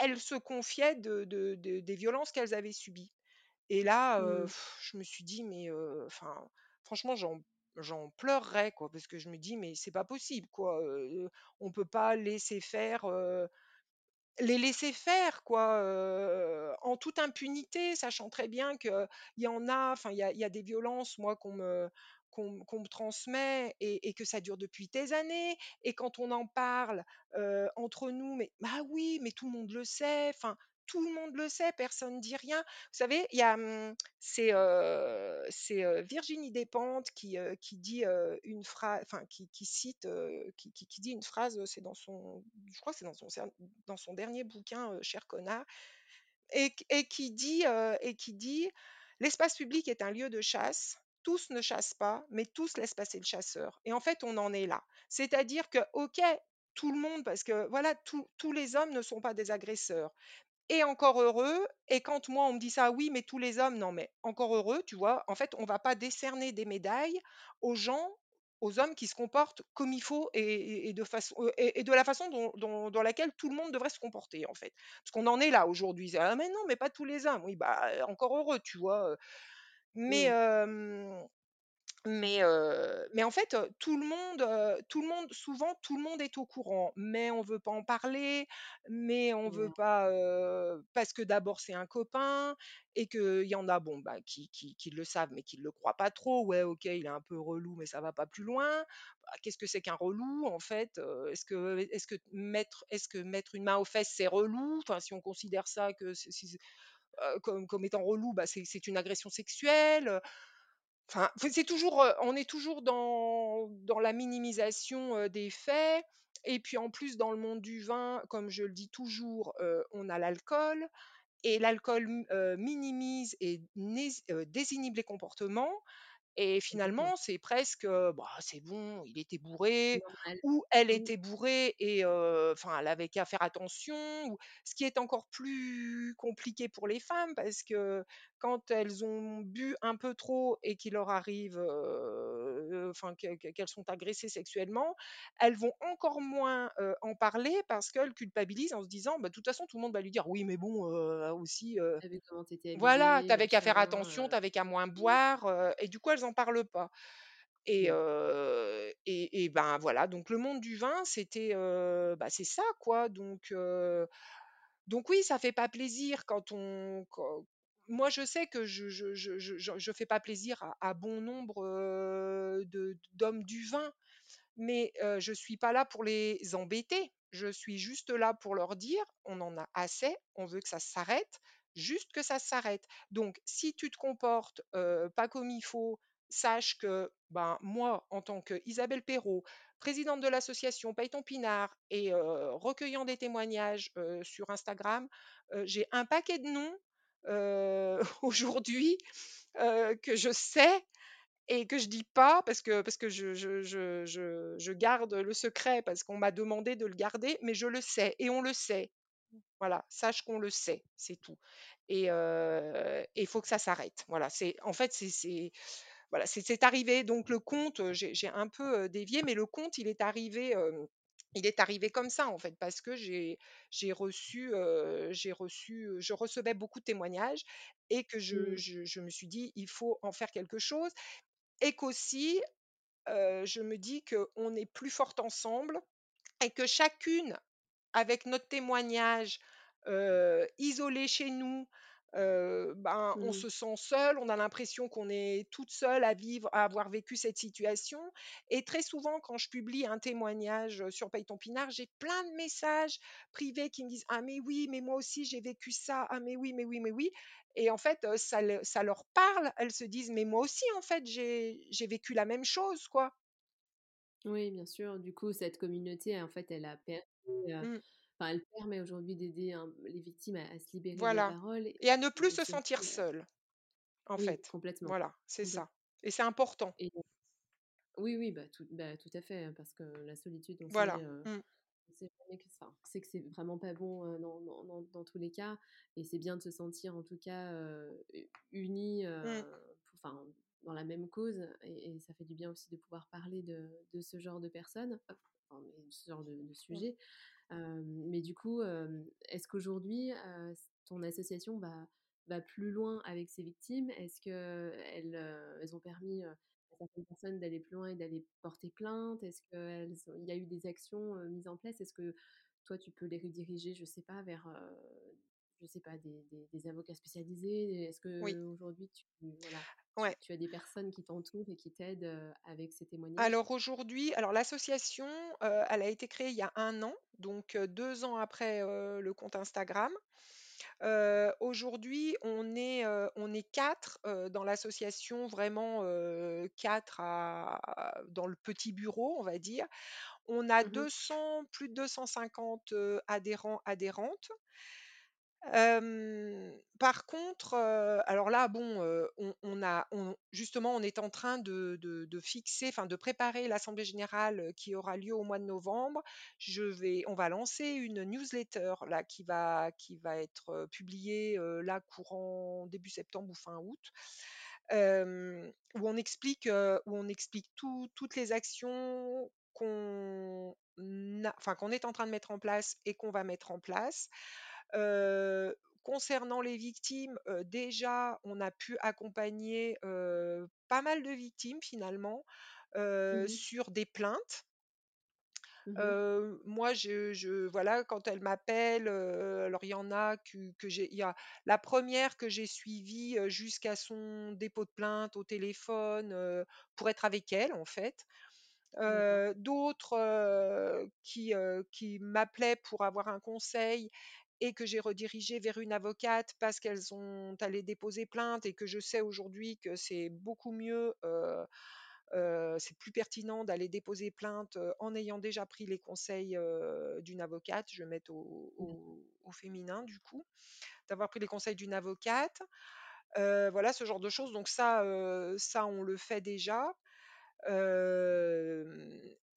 elles se confiaient de de de des violences qu'elles avaient subies et là,
Mmh.
je me suis dit: «Mais franchement, j'en j'en pleurerais quoi», parce que je me dis: «Mais c'est pas possible quoi, heu, on peut pas laisser faire, les laisser faire quoi, en toute impunité», sachant très bien qu'il y en a, enfin, il y a il y a des violences, moi, qu'on me qu'on me transmet et que ça dure depuis des années et quand on en parle, entre nous: «Mais bah oui, mais tout le monde le sait», enfin, tout le monde le sait, personne dit rien. Vous savez, il y a, mmh, c'est, Virginie Despentes qui, qui dit, une phra enfin, qui cite, qui qui dit une phrase, c'est dans son je crois c'est dans son dans son dernier bouquin, Cher connard et et qui dit, et qui dit: «L'espace public est un lieu de chasse. Tous ne chassent pas, mais tous laissent passer le chasseur» et en fait, on en est là. C'est-à-dire que, OK, tout le monde parce que voilà, tous tous les hommes ne sont pas des agresseurs et encore heureux et quand moi, on me dit ça: «Oui, mais tous les hommes», non, mais encore heureux, tu vois? En fait, on va pas décerner des médailles aux gens, aux hommes qui se comportent comme il faut et et et de façon, et et de la façon dont dont dans laquelle tout le monde devrait se comporter, en fait. Parce qu'on en est là aujourd'hui. C'est: «Ah mais non, mais pas tous les hommes». Oui, bah, encore heureux, tu vois? Mais mais mais en fait, tout le monde, tout le monde souvent, tout le monde est au courant, mais on veut pas en parler, mais on veut
Ouais.
pas, parce que d'abord, c'est un copain et qu'il y en a, bon, bah, qui qui qui le savent, mais qui le croient pas trop. Ouais, OK, il est un peu relou, mais ça va pas plus loin. Bah, qu'est-ce que c'est qu'un relou, en fait? Est-ce que est-ce que mettre est-ce que mettre une main aux fesses, c'est relou? Enfin, si on considère ça que si comme comme étant relou, bah, c'est c'est une agression sexuelle, enfin, c'est toujours, on est toujours dans la minimisation, des faits et puis, en plus, dans le monde du vin, comme je le dis toujours, on a l'alcool et l'alcool minimise et désinhibe les comportements et finalement, c'est presque, bah, c'est bon, il était bourré
Normal.
ou elle
Mmh.
était bourrée et enfin, elle avait qu'à faire attention ou ce qui est encore plus compliqué pour les femmes parce que quand elles ont bu un peu trop et qu'il leur arrive, enfin, que que qu'elles sont agressées sexuellement, elles vont encore moins, en parler parce qu'elles culpabilisent en se disant: «Bah, de toute façon, tout le monde va lui dire: "Oui, mais bon, aussi,
comment étais
voilà, tu
habillée,
avais qu'à faire attention, tu
heu».
avais qu'à moins
Mmh.
boire», et du coup, elles en parlent pas et
Mmh.
et et ben, voilà, donc le monde du vin, c'était, bah, c'est ça, quoi, donc donc oui, ça fait pas plaisir quand on quand moi, je sais que je je je je je je fais pas plaisir à à bon nombre, de d'hommes du vin, mais je suis pas là pour les embêter. Je suis juste là pour leur dire: «On en a assez, on veut que ça s'arrête, juste que ça s'arrête. Donc si tu te comportes, pas comme il faut, sache que, ben, moi, en tant qu'Isabelle Perrault, présidente de l'association Paye ton pinard et recueillant des témoignages, sur Instagram, j'ai un paquet de noms, aujourd'hui, que je sais et que je dis pas parce que parce que je je je je garde le secret parce qu'on m'a demandé de le garder, mais je le sais et on le sait. Voilà, sache qu'on le sait, c'est tout et il faut que ça s'arrête. Voilà, c'est en fait, c'est voilà, c'est arrivé donc le compte, j'ai un peu, dévié, mais le compte, il est arrivé, il est arrivé comme ça, en fait, parce que j'ai reçu, j'ai reçu, je recevais beaucoup de témoignages et que je
Mmh.
je je me suis dit: «Il faut en faire quelque chose» et qu'aussi, heu, je me dis qu'on est plus fortes ensemble et que chacune avec notre témoignage, isolé chez nous, ben, on
Mmh
se sent seul, on a l'impression qu'on est toute seule à vivre à avoir vécu cette situation et très souvent quand je publie un témoignage, sur Paye ton pinard, j'ai plein de messages privés qui me disent: «Ah mais oui, mais moi aussi j'ai vécu ça. Ah mais oui, mais oui, mais oui» et en fait, ça ça leur parle. Elles se disent: «Mais moi aussi en fait j'ai vécu la même chose, quoi».
Oui, bien sûr. Du coup, cette communauté, en fait, elle a permis, heu,
Mmh.
Enfin, elle permet aujourd'hui d'aider les victimes à à se libérer de la parole et
et à ne plus se sentir seules. En
oui,
fait,
complètement,
voilà, c'est
complètement
ça et c'est important.
et oui, oui, bah, tout bah, tout à fait, hein, parce que la solitude, on sait,
Voilà, mmh,
on sait jamais que enfin, on sait que c'est vraiment pas bon, dans dans dans dans tous les cas et c'est bien de se sentir, en tout cas, heu, u unis,
mmh,
enfin, dans la même cause et et ça fait du bien aussi de pouvoir parler de de ce genre de personnes, enfin, ce genre de de
mmh.
sujet. Mais du coup, est-ce qu'aujourd'hui, ton association va plus loin avec ces victimes? Est-ce qu'elles, ont permis, à certaines personnes d'aller plus loin et d'aller porter plainte? Est-ce qu'elles ont il y a eu des actions, mises en place? Est-ce que toi, tu peux les rediriger, je sais pas, vers, je sais pas, des des des avocats spécialisés? Est-ce
Oui,
qu'aujourd'hui tu voilà,
ouais.
tu as des personnes qui t'entourent et qui t'aident, avec ces témoignages?
Alors aujourd'hui alors l'association, elle a été créée il y a un an, donc heu, 2 ans après, le compte Instagram. Aujourd'hui, on est, on est 4, heu, dans l'association, vraiment, 4 à dans le petit bureau, on va dire. On a
Mmh
200 plus de 250, heu, adhérents, adhérentes. Par contre, alors là, bon, on a justement, on est en train de fixer, enfin de préparer l'assemblée générale, qui aura lieu au mois de novembre. Je vais on va lancer une newsletter là qui va qui va être, publiée, là courant début septembre ou fin août. Où on explique, où on explique tout toutes les actions qu'on enfin qu'on est en train de mettre en place et qu'on va mettre en place. Concernant les victimes, déjà, on a pu accompagner, pas mal de victimes finalement, heu,
mh.
sur des plaintes.
Mmh
moi, je je voilà, quand elles m'appellent, heu, alors il y en a que que j'ai il y a la première que j'ai suivie, jusqu'à son dépôt de plainte au téléphone, pour être avec elle, en fait. D'autres, qui, qui m'appelaient pour avoir un conseil et que j'ai redirigé vers une avocate parce qu'elles sont allées déposer plainte et que je sais aujourd'hui que c'est beaucoup mieux, heu heu, c'est plus pertinent d'aller déposer plainte, heu, en ayant déjà pris les conseils, d'une avocate. Je vais mettre au
D'accord.
au au féminin du coup, d'avoir pris les conseils d'une avocate. Voilà ce genre de choses donc ça, ça on le fait déjà.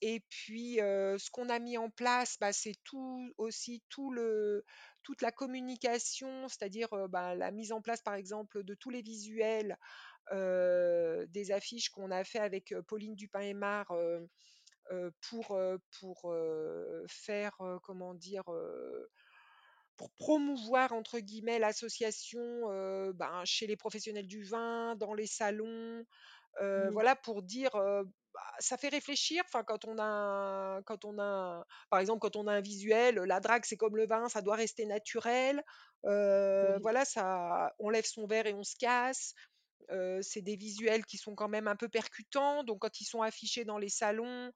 Et puis, ce qu'on a mis en place, bah, c'est tout aussi tout le toute la communication, c'est-à-dire, bah, la mise en place, par exemple, de tous les visuels, des affiches qu'on a fait avec, Pauline Dupin-Aimard, heu heu, pour, pour, faire, comment dire? Pour «promouvoir» entre guillemets l'association, ben, chez les professionnels du vin, dans les salons,
Mmh
voilà pour dire, bah, ça fait réfléchir, enfin quand on a un quand on a un par exemple, quand on a un visuel, la drague c'est comme le vin, ça doit rester naturel.
Oui.
voilà, ça on lève son verre et on se casse. C'est des visuels qui sont quand même un peu percutants, donc quand ils sont affichés dans les salons,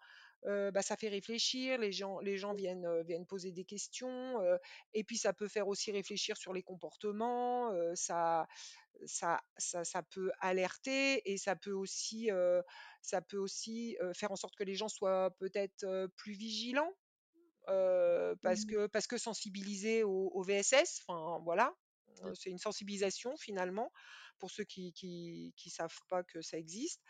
bah, ça fait réfléchir, les gens les gens viennent, viennent poser des questions, et puis ça peut faire aussi réfléchir sur les comportements, ça ça ça ça peut alerter et ça peut aussi, ça peut aussi, faire en sorte que les gens soient peut-être, plus vigilants, parce
Mmh.
que parce que sensibilisés au au VSS, enfin voilà, heu, c'est une sensibilisation finalement pour ceux qui qui savent pas que ça existe.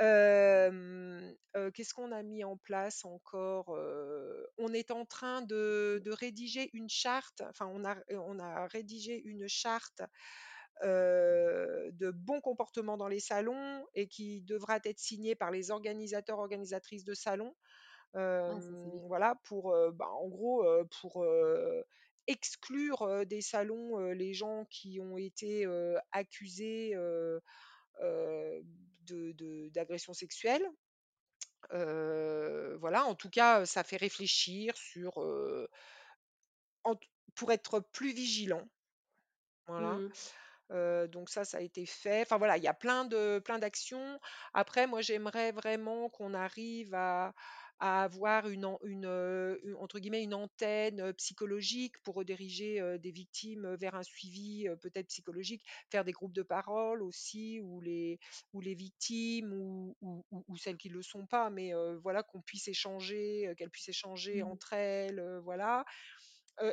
Hem, heu, qu'est-ce qu'on a mis en place encore? Heu, on est en train de de rédiger une charte, enfin on a on a rédigé une charte, heu, de bon comportement dans les salons et qui devra être signée par les organisateurs, organisatrices de salons.
Ah ça c'est
Hem,
bien.
voilà pour, heu, bah, en gros, heu, pour, heu, exclure, heu, des salons, heu, les gens qui ont été, heu, accusés, heu heu, de de d'agressions sexuelles. Heu, voilà, en tout cas, ça fait réfléchir sur, en pour être plus vigilant, voilà.
Mmh
donc ça, ça a été fait. Enfin voilà, il y a plein de plein d'actions. Après, moi, j'aimerais vraiment qu'on arrive à à avoir une entre guillemets, «une antenne», psychologique pour rediriger, des victimes, vers un suivi, peut-être psychologique. Faire des groupes de parole aussi où les où les victimes ou ou ou ou celles qui ne le sont pas, mais voilà, qu'on puisse échanger, qu'elles puissent échanger
Mmh.
entre elles, voilà.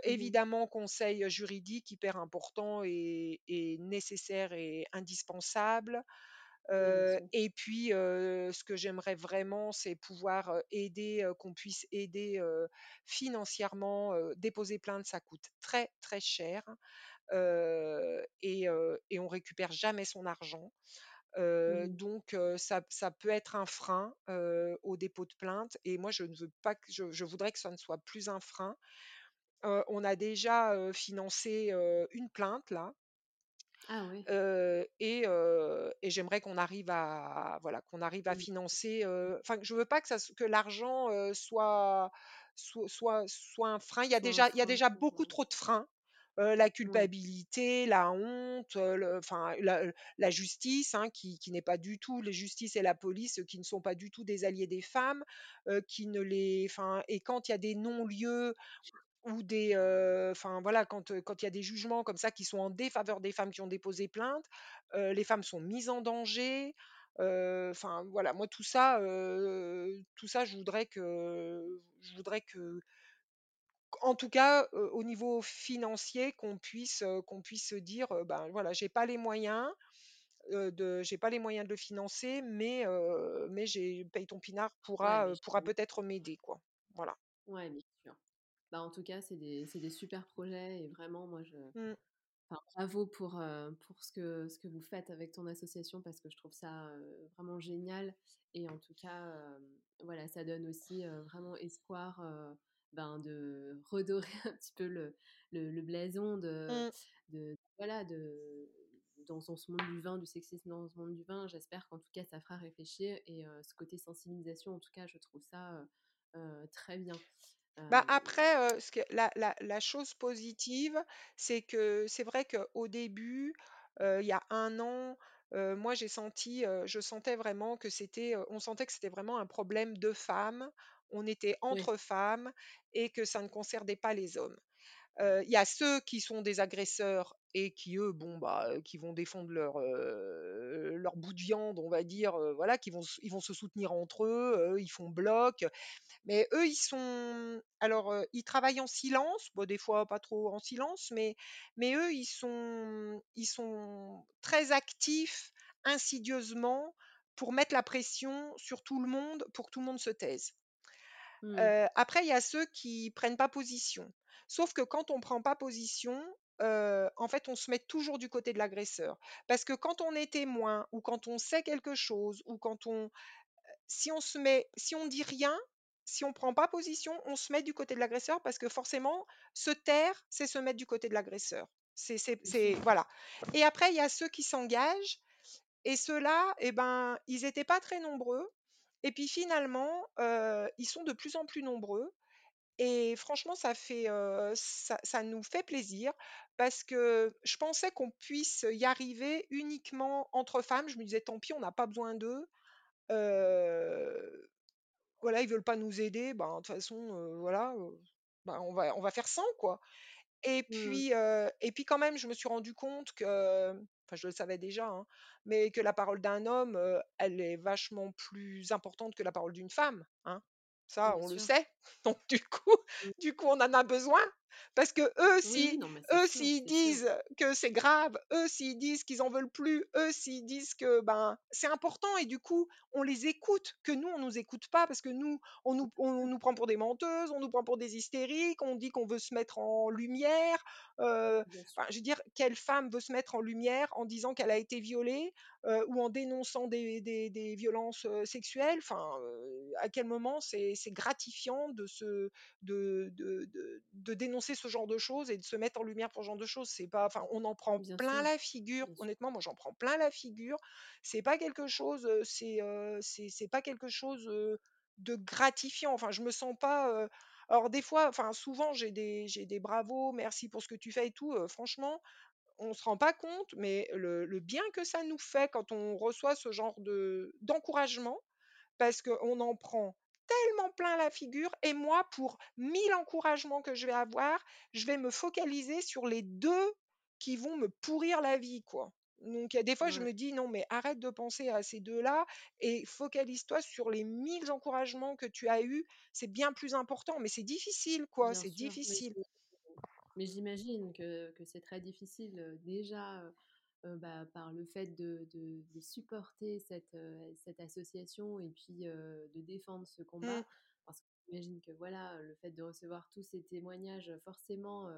Mmh mh.
évidemment, conseil juridique hyper important et et nécessaire et indispensable. Et puis, ce que j'aimerais vraiment, c'est pouvoir, aider, qu'on puisse aider, financièrement, déposer plainte, ça coûte très, très cher, et et on récupère jamais son argent.
Mmh
donc ça ça peut être un frein, au dépôt de plainte et moi je ne veux pas que je je voudrais que ça ne soit plus un frein. On a déjà, financé, une plainte là,
Ah ouais.
heu et heu et j'aimerais qu'on arrive à voilà, qu'on arrive à
Mmh.
financer, heu enfin, je veux pas que ça que l'argent, heu, soit soit soit soit un frein. Il y a
Soit un
déjà il y a
frein
déjà beaucoup trop de freins, heu, la
ouais.
culpabilité, la honte, le enfin la, la justice, hein, qui qui n'est pas du tout les justices et la police, qui ne sont pas du tout des alliés des femmes, heu, qui ne les enfin et quand il y a des non-lieux ou des, heu, enfin voilà, quand, heu, quand il y a des jugements comme ça qui sont en défaveur des femmes qui ont déposé plainte, heu, les femmes sont mises en danger, enfin voilà, moi tout ça, tout ça je voudrais que je voudrais que en tout cas, au niveau financier qu'on puisse, qu'on puisse se dire, «Ben voilà, j'ai pas les moyens, de j'ai pas les moyens de le financer, mais mais j'ai Paye ton pinard pourra, pourra peut-être m'aider», quoi. Voilà.
ouais. Bah, en tout cas, c'est des super projets et vraiment moi je
Mmh.
Enfin, bravo pour, ce que ce que vous faites avec ton association parce que je trouve ça, vraiment génial et en tout cas, voilà, ça donne aussi, vraiment espoir, ben, de redorer un petit peu le le le blason de
Mmh.
de voilà, de dans ce monde du vin, du sexisme dans ce monde du vin. J'espère qu'en tout cas ça fera réfléchir et ce côté sensibilisation, en tout cas, je trouve ça, très bien.
Bah,
Hem,
après, heu, ce que la la la chose positive, c'est que c'est vrai qu'au début, heu, il y a un an, heu, moi j'ai senti, heu, je sentais vraiment que c'était, heu, on sentait que c'était vraiment un problème de femmes. On était
ouais.
entre femmes et que ça ne concernait pas les hommes. Il y a ceux qui sont des agresseurs et qui eux, bon, bah, qui vont défendre leur, leur bout de viande, on va dire, voilà, qui vont ils vont se soutenir entre eux, ils font bloc. Mais eux, ils sont alors, ils travaillent en silence, bah, des fois pas trop en silence, mais mais eux, ils sont ils sont très actifs insidieusement pour mettre la pression sur tout le monde, pour que tout le monde se taise.
Mmh.
Après, il y a ceux qui prennent pas position. Sauf que quand on prend pas position, en fait, on se met toujours du côté de l'agresseur. Parce que quand on est témoin ou quand on sait quelque chose ou quand on si on se met si on dit rien, si on prend pas position, on se met du côté de l'agresseur parce que forcément, se taire, c'est se mettre du côté de l'agresseur. C'est c'est
Bien
c'est
sûr.
voilà et après il y a ceux qui s'engagent et ceux-là et ben, ils étaient pas très nombreux et puis finalement, ils sont de plus en plus nombreux et franchement ça fait, heu, ça ça nous fait plaisir parce que je pensais qu'on puisse y arriver uniquement entre femmes. Je me disais: «Tant pis, on n'a pas besoin d'eux». Heu voilà, ils veulent pas nous aider, ben, de toute façon, heu, voilà, heu, ben, on va on va faire sans, quoi. Et
Mmh.
puis, heu, et puis quand même, je me suis rendu compte que, enfin, je le savais déjà, hein, mais que la parole d'un homme, heu, elle est vachement plus importante que la parole d'une femme, hein. Ça,
Bien
on le sait. Donc du coup
Mmh.
du coup, on en a besoin parce
Oui, oui,
si
non,
eux, s'ils disent que c'est grave, eux, s'ils disent qu'ils en veulent plus, eux, s'ils disent que, ben, c'est important et du coup, on les écoute, que nous, on nous écoute pas parce que nous, on nous on nous prend pour des menteuses, on nous prend pour des hystériques, on dit qu'on veut se mettre en lumière, enfin, je veux dire, quelle femme veut se mettre en lumière en disant qu'elle a été violée, heu, ou en dénonçant des des des violences, sexuelles? Enfin, heu, à quel moment c'est c'est gratifiant de se de de de de dénoncer ce genre de choses et de se mettre en lumière pour ce genre de choses? C'est pas enfin, on en prend
bien
plein
sûr,
la figure.
bien.
Honnêtement, moi, j'en prends plein la figure. C'est pas quelque chose, c'est, c'est pas quelque chose, de gratifiant. Enfin, je me sens pas, alors des fois, enfin souvent j'ai des j'ai des bravos, merci pour ce que tu fais et tout, franchement, on se rend pas compte, mais le le bien que ça nous fait quand on reçoit ce genre de d'encouragement, parce qu'on en prend tellement plein la figure et moi, pour 1000 encouragements que je vais avoir, je vais me focaliser sur les 2 qui vont me pourrir la vie, quoi. Donc il y a des fois, je
Ouais,
me dis: «Non, mais arrête de penser à ces 2 là et focalise-toi sur les 1000 encouragements que tu as eus, c'est bien plus important». Mais c'est difficile, quoi,
bien
c'est
sûr, mais
difficile.
j'im mais j'imagine que que c'est très difficile, déjà, heu, bah, par le fait de de de supporter cette, heu, cette association et puis, heu, de défendre ce
Mmh,
combat. Parce que j'imagine que, voilà, le fait de recevoir tous ces témoignages, forcément,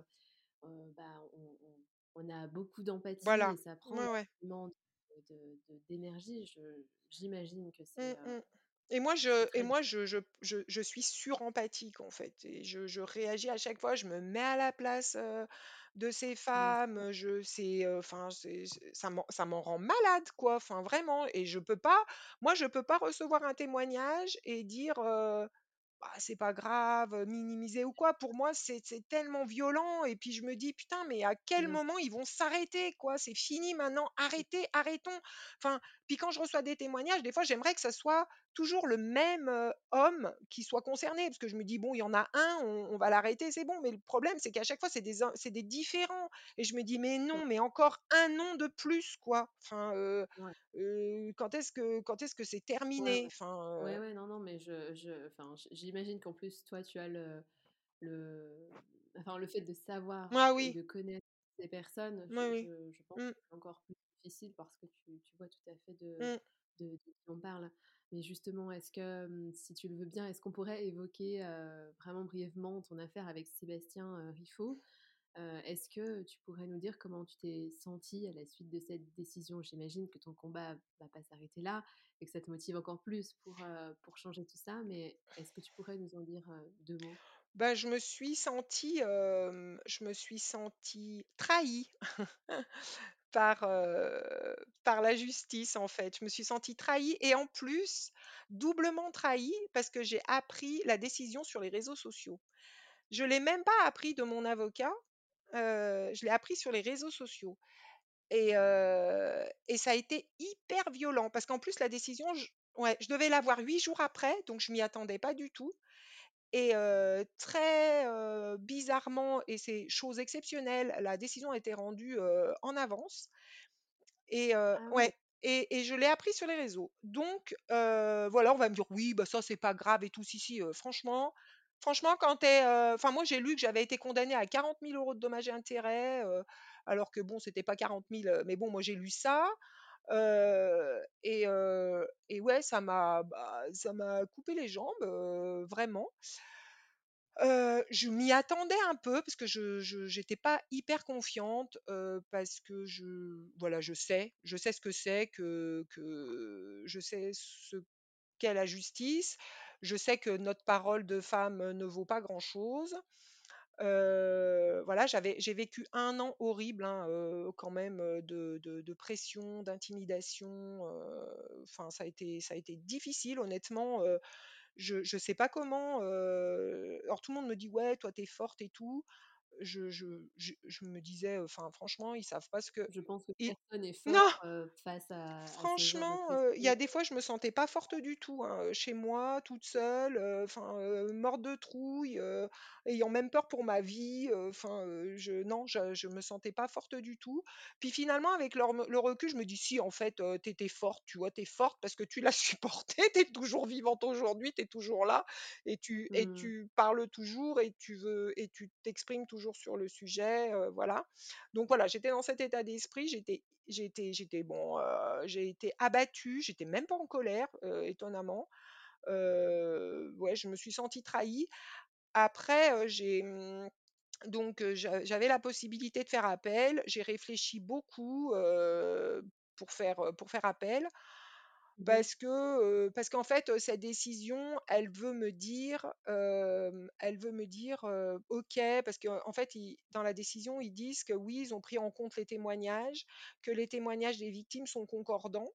bah, on on on a beaucoup d'empathie
voilà.
et ça prend
Ouais,
d'énergie. J'imagine que
Mmh
c'est, heu,
mh. Et moi je et
très
moi je je je je suis surempathique, en fait et je je réagis à chaque fois, je me mets à la place, de ces
bien
femmes, je c'est, enfin, ça m'en ça m'en rend malade, quoi, enfin, vraiment et je peux pas moi, je peux pas recevoir un témoignage et dire, «Bah, c'est pas grave», minimiser ou quoi. Pour moi, c'est c'est tellement violent et puis je me dis: «Putain, mais à quel
bien
moment ils vont s'arrêter, quoi? C'est fini maintenant,
sûr.
arrêtez, arrêtons». Enfin, puis quand je reçois des témoignages, des fois, j'aimerais que ça soit toujours le même, homme qui soit concerné parce que je me dis: «Bon, il y en a un, on on va l'arrêter, c'est bon». Mais le problème, c'est qu'à chaque fois, c'est des in c'est des différents et je me dis: «Mais
Ouais,
non, mais encore un nom de plus, quoi». Enfin,
ouais.
quand est-ce que quand est-ce que c'est
Ouais,
terminé?
ouais.
Enfin,
Ouais, ouais, non, non, mais je je enfin, j j'imagine qu'en plus, toi, tu as le le enfin, le fait de savoir
ah
et de connaître ces personnes, je
oui.
je je pense
Mmh,
que c'est encore plus difficile parce que tu tu vois tout à fait de
mmh.
de de qui on parle. Mais justement, est-ce que, mmh, si tu le veux bien, est-ce qu'on pourrait évoquer, vraiment brièvement ton affaire avec Sébastien, Riffaut? Heu, est-ce que tu pourrais nous dire comment tu t'es sentie à la suite de cette décision? J'imagine que ton combat va pas s'arrêter là et que ça te motive encore plus pour, heu, pour changer tout ça, mais est-ce que tu pourrais nous en dire, heu, 2 mots?
Bah, je me suis sentie, je me suis sentie trahie par, par la justice, en fait. Je me suis sentie trahie et en plus, doublement trahie parce que j'ai appris la décision sur les réseaux sociaux. Je l'ai même pas appris de mon avocat, heu, je l'ai appris sur les réseaux sociaux et heu et ça a été hyper violent parce qu'en plus la décision, je ouais, je devais l'avoir 8 jours après, donc je m'y attendais pas du tout Et heu, très, heu, bizarrement et c'est chose exceptionnelle, la décision a été rendue, heu, en avance et heu
Ah
ouais et et je l'ai appris sur les réseaux. Donc heu, voilà, on va me dire: «Oui, bah, ça, c'est pas grave et tout». Si, si, heu, franchement franchement, quand tu es, enfin, moi, j'ai lu que j'avais été condamnée à quarante mille euros de dommages et intérêts, heu, alors que bon, c'était pas quarante mille heu, mais bon, moi, j'ai lu ça, heu et heu ouais, ça m'a, bah, ça m'a coupé les jambes, heu, vraiment. Heu, je m'y attendais un peu parce que je je j'étais pas hyper confiante, heu, parce que je voilà, je sais je sais ce que c'est que que je sais ce qu'est la justice. Je sais que notre parole de femme, ne vaut pas grand-chose. Voilà, j'ai vécu un an horrible, hein, quand même, de pression, d'intimidation, enfin ça a été ça a été difficile honnêtement, je je sais pas comment, alors tout le monde me dit: «Ouais, toi, tu es forte et tout». Je je je je me disais, enfin franchement, ils savent pas ce que
Je pense que
ils
personne est
non!
fort, heu, face à
Franchement, heu, il y a des fois, je me sentais pas forte du tout, hein, heu, chez moi, toute seule, enfin, heu, morte de trouille, ayant même peur pour ma vie, enfin, je non, je je me sentais pas forte du tout. Puis finalement, avec le recul, je me dis: «Si, en fait, tu étais forte, tu vois? Tu es forte parce que tu l'as supporté, tu es toujours vivante aujourd'hui, tu es toujours là et tu et
Mmh.
tu parles toujours et tu veux et tu t'exprimes toujours sur le sujet», voilà. Donc voilà, j'étais dans cet état d'esprit, j'étais j'étais j'étais bon, j'ai été abattue, j'étais même pas en colère, étonnamment. Ouais, je me suis sentie trahie. Après, j'ai, mmh, donc j'avais la possibilité de faire appel. J'ai réfléchi beaucoup, pour faire, pour faire appel. Parce que, parce qu'en fait, cette décision, elle veut me dire, elle veut me dire, «OK» parce qu'en fait, dans la décision, ils disent que oui, ils ont pris en compte les témoignages, que les témoignages des victimes sont concordants,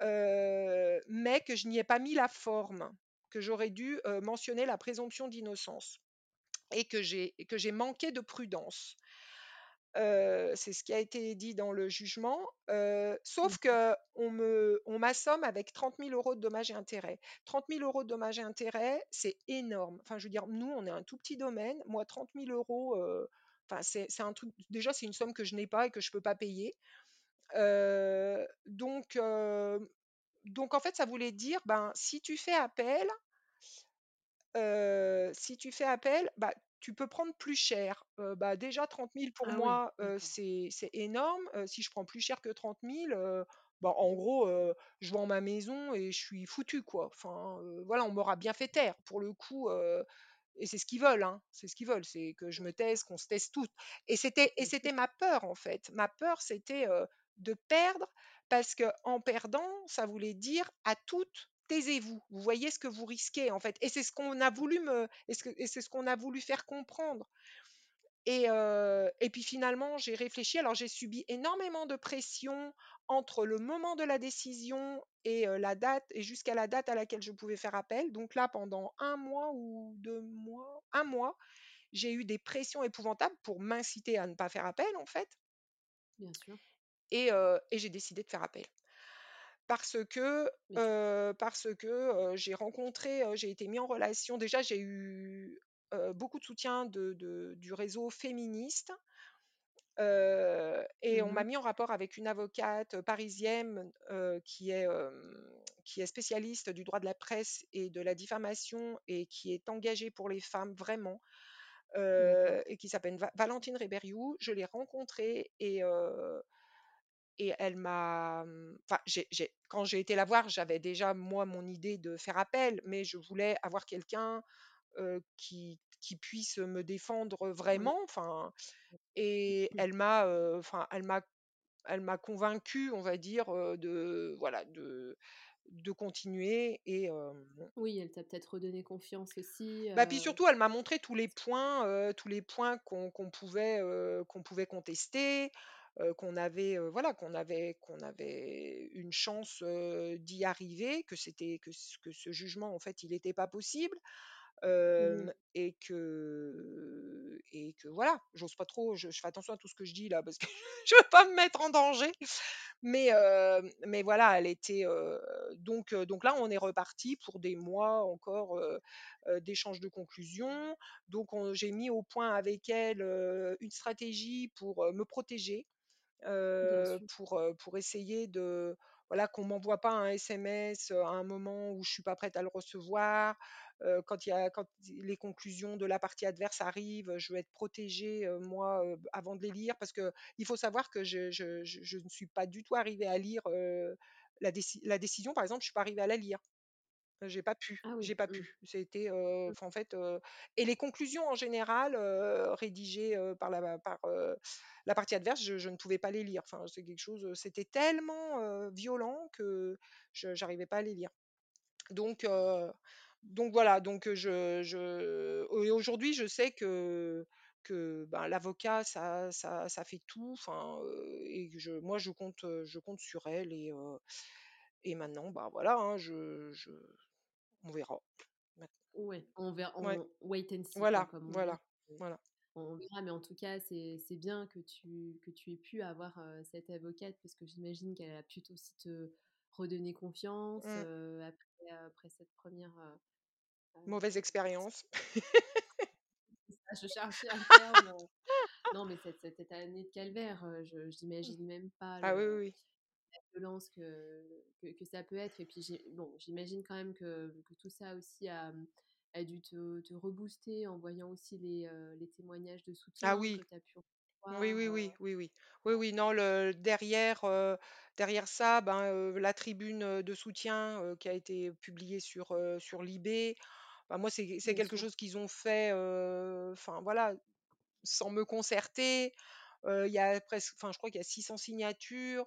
mais que je n'y ai pas mis la forme, que j'aurais dû, mentionner la présomption d'innocence et que j'ai et que j'ai manqué de prudence. C'est ce qui a été dit dans le jugement, heu, sauf
D'accord.
qu'on me on m'assomme avec 30 000 € de dommages et intérêts. 30 000 € de dommages et intérêts, c'est énorme. Enfin, je veux dire, nous, on est un tout petit domaine. Moi, 30 000 €, heu, enfin, c'est c'est un truc déjà, c'est une somme que je n'ai pas et que je peux pas payer. Donc donc en fait, ça voulait dire, ben, si tu fais appel si tu fais appel, bah, tu peux prendre plus cher. Bah, déjà 30 000 pour
Ah oui,
moi,
d'accord.
c'est c'est énorme. Si je prends plus cher que 30 000, heu, bah, en gros, je vends ma maison et je suis foutue, quoi. Enfin, voilà, on m'aura bien fait taire. Pour le coup, et c'est ce qu'ils veulent, hein, c'est ce qu'ils veulent, c'est que je me taise, qu'on se taise toutes et c'était et
Bien sûr.
c'était ma peur, en fait. Ma peur, c'était, de perdre parce qu'en perdant, ça voulait dire à toutes: «Taisez-vous, vous voyez ce que vous risquez, en fait» et c'est ce qu'on a voulu me et ce que et c'est ce qu'on a voulu faire comprendre et puis finalement, j'ai réfléchi. Alors j'ai subi énormément de pression entre le moment de la décision et la date et jusqu'à la date à laquelle je pouvais faire appel. Donc là, pendant un mois ou 2 mois, un mois, j'ai eu des pressions épouvantables pour m'inciter à ne pas faire appel, en fait
Bien sûr.
et et j'ai décidé de faire appel. Parce que, heu, parce que, heu, j'ai rencontré, heu, j'ai été mis en relation déjà j'ai eu, heu, beaucoup de soutien de de du réseau féministe, heu et on
mmh
m'a
mh.
mis en rapport avec une avocate, parisienne, heu, qui est, hem, qui est spécialiste du droit de la presse et de la diffamation et qui est engagée pour les femmes vraiment,
D'accord.
heu et qui s'appelle Va Valentine Reberiou. Je l'ai rencontrée et heu et elle m'a, mmh, enfin, j'ai j'ai quand j'ai été la voir, j'avais déjà moi mon idée de faire appel, mais je voulais avoir quelqu'un, qui qui puisse me défendre vraiment, enfin et
Mmh.
elle m'a, enfin, elle m'a elle m'a convaincue, on va dire, de voilà, de de continuer et
Oui, elle t'a peut-être redonné confiance aussi,
bah, puis surtout, elle m'a montré tous les points, tous les points qu'on qu'on pouvait, qu'on pouvait contester, qu'on avait, voilà, qu'on avait qu'on avait une chance, d'y arriver, que c'était que ce que ce jugement, en fait, il était pas possible,
mmh
et que et que voilà, j'ose pas trop, je je fais attention à tout ce que je dis là parce que je veux pas me mettre en danger. Mais mais voilà, elle était, donc donc là, on est reparti pour des mois encore, d'échanges de conclusions. Donc on j'ai mis au point avec elle, une stratégie pour, me protéger,
Sûr.
pour, heu, pour essayer de voilà, qu'on m'envoie pas un SMS, heu, à un moment où je suis pas prête à le recevoir. Quand il y a quand les conclusions de la partie adverse arrivent, je veux être protégée, moi, avant de les lire parce qu'il faut savoir que je je je je ne suis pas du tout arrivée à lire, la déci la décision, par exemple, je suis pas arrivée à la lire. J'ai pas pu,
Ah oui.
j'ai pas
Mmh.
pu. C'était,
Mmh.
enfin, en fait, heu et les conclusions en général, heu, rédigées, heu, par la par, heu, la partie adverse, je je ne pouvais pas les lire. Enfin, c'est quelque chose, c'était tellement, heu, violent que je j'arrivais pas à les lire. Donc heu, donc voilà, donc je je et aujourd'hui, je sais que que, ben, l'avocat, ça ça ça fait tout, enfin, heu et que je moi, je compte, je compte sur elle et heu et maintenant, bah, voilà, hein, je je on verra.
Ouais, on ver
ouais,
on wait and see
voilà,
comme on dit.
voilà, voilà.
on verra, mais en tout cas, c'est bien que tu que tu aies pu avoir, cette avocate parce que j'imagine qu'elle a pu aussi te redonner confiance,
Mmh.
après après cette 1re, heu heu,
Mauvaise expérience.
ça, je cherchais un terme, non, mais cette cette année de calvaire, je j'imagine même pas
Ah
le
oui, oui,
violence que que que ça peut être et puis bon, j'imagine quand même que que tout ça aussi a, mmh, a dû te te rebooster en voyant aussi les, témoignages de
Ah
soutien que
oui.
tu as pu
Oui,
recevoir,
oui, oui, oui, oui. Oui, oui, non, le derrière, derrière ça, ben, la tribune, de soutien, qui a été publiée sur, heu, sur Libé, bah, moi, c'est c'est
bien
quelque
sûr.
chose qu'ils ont fait, enfin, voilà, sans me concerter. Il y a presque enfin, je crois qu'il y a 600 signatures.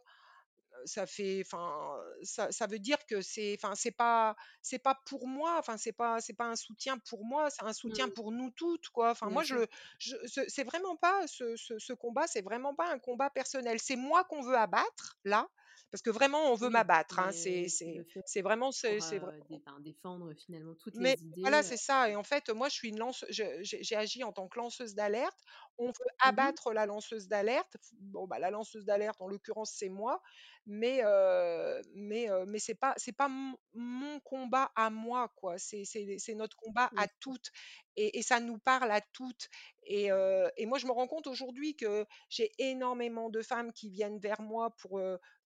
Ça fait enfin, ça ça veut dire que c'est enfin, c'est pas c'est pas pour moi, enfin, c'est pas c'est pas un soutien pour moi, c'est un soutien
Mmh.
pour nous toutes, quoi. Enfin, moi, je je c'est vraiment pas ce ce ce combat, c'est vraiment pas un combat personnel. C'est moi qu'on veut abattre, là, parce que vraiment on veut
Oui,
m'abattre, hein. C'est c'est vraiment c'est
enfin, défendre finalement toutes
mais
les
voilà,
idées, heu
c'est ça et en fait, moi, je suis une lance j'ai agi en tant que lanceuse d'alerte. On veut
mmh mh.
abattre la lanceuse d'alerte. Bon, bah, la lanceuse d'alerte, en l'occurrence, c'est moi, mais heu, mais mais c'est pas c'est pas mon mon combat à moi, quoi. C'est c'est c'est notre combat à toutes et et ça nous parle à toutes et et moi, je me rends compte aujourd'hui que j'ai énormément de femmes qui viennent vers moi pour,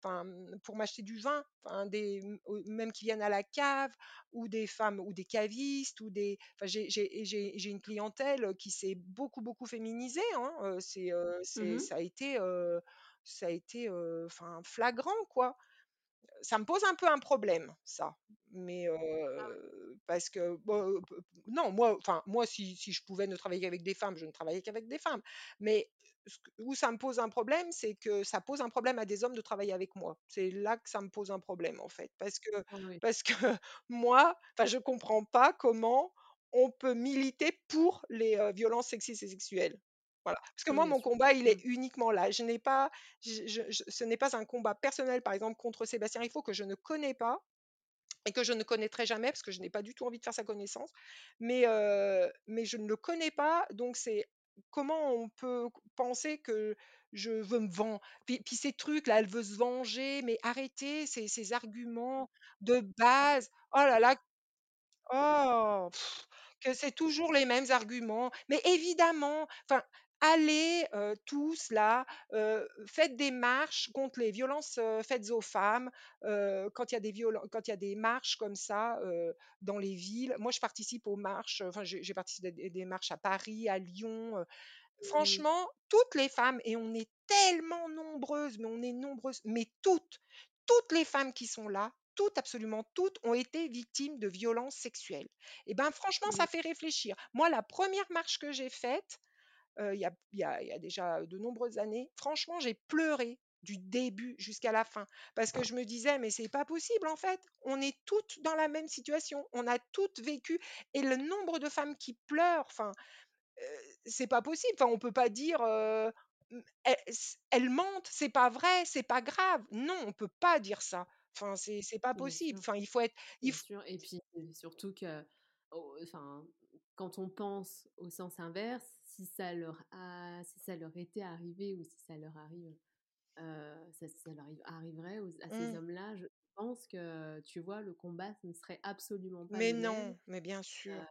enfin, mmh, pour m'acheter du vin, enfin, des ou même qui viennent à la cave ou des femmes ou des cavistes ou des enfin, j'ai j'ai j'ai j'ai une clientèle, qui s'est beaucoup, beaucoup féminisée, hein, c'est,
Mmh
c'est
mh.
ça a été, ça a été, enfin, flagrant, quoi. Ça me pose un peu un problème, ça, mais
Ah
parce que bon, non, moi, enfin, moi, si si je pouvais ne travailler qu'avec des femmes, je ne travaillais qu'avec des femmes, mais où ça me pose un problème, c'est que ça pose un problème à des hommes de travailler avec moi. C'est là que ça me pose un problème, en fait, parce que
Ah oui.
parce que moi, enfin, je comprends pas comment on peut militer pour les, violences sexistes et sexuelles. Voilà, parce que moi, mon combat, il est
Mmh.
uniquement là. Je n'ai pas je je je ce n'est pas un combat personnel, par exemple, contre Sébastien Riffaut que je ne connais pas et que je ne connaîtrai jamais parce que je n'ai pas du tout envie de faire sa connaissance, mais mais je ne le connais pas, donc c'est comment on peut penser que je veux me ven puis puis ces trucs-là, elle veut se venger, mais arrêtez ces ces arguments de base. Oh là là oh, que c'est toujours les mêmes arguments. Mais évidemment, enfin, allez, heu, tous là, heu, faites des marches contre les violences, heu, faites aux femmes, quand il y a des violen quand il y a des marches comme ça, dans les villes. Moi, je participe aux marches, enfin, j'ai participé à des marches à Paris, à Lyon, franchement, toutes les femmes et on est tellement nombreuses, mais on est nombreuses, mais toutes, toutes les femmes qui sont là, toutes, absolument toutes, ont été victimes de violences sexuelles et ben, franchement, ça fait réfléchir. Moi, la 1re marche que j'ai faite, il y a il y a il y a déjà de nombreuses années, franchement, j'ai pleuré du début jusqu'à la fin parce que je me disais: «Mais c'est pas possible, en fait, on est toutes dans la même situation, on a toutes vécu» et le nombre de femmes qui pleurent, enfin, heu, c'est pas possible. Enfin, on peut pas dire, «Elles s elles mentent, c'est pas vrai, c'est pas grave». Non, on peut pas dire ça. Enfin, c'est c'est pas possible. Enfin, il faut être il
et puis surtout que, au enfin, quand on pense au sens inverse, si ça leur a si ça leur était arrivé ou si ça leur arrive, ça ça leur arrive arriverait aux à ces
Mmh.
hommes-là, je pense que, tu vois, le combat, ne serait absolument pas
Mais
même,
non, mais bien sûr,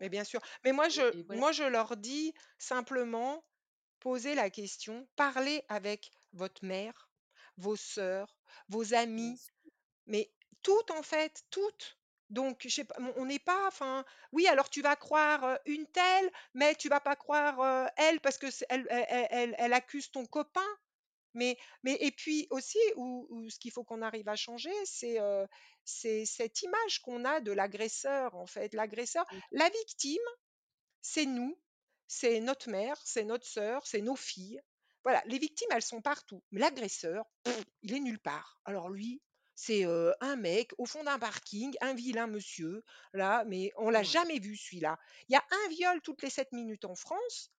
mais bien sûr. Mais moi, je
voilà.
moi, je leur dis simplement: «Posez la question, parlez avec votre mère, vos sœurs, vos
sûr.
mais toutes, en fait, toutes». Donc je sais pas, on on n'est pas enfin, oui, alors tu vas croire, une telle, mais tu vas pas croire, elle parce que c'est elle elle elle elle elle accuse ton copain. Mais mais et puis aussi où où ce qu'il faut qu'on arrive à changer, c'est, cette image qu'on a de l'agresseur, en fait. L'agresseur la victime, c'est nous, c'est notre mère, c'est notre sœur, c'est nos filles. Voilà, les victimes, elles sont partout, mais l'agresseur, il est nulle part. Alors lui, c'est, un mec au fond d'un parking, un vilain monsieur, là, mais on l'a
Ouais.
jamais vu celui-là. Il y a un viol toutes les 7 minutes en France,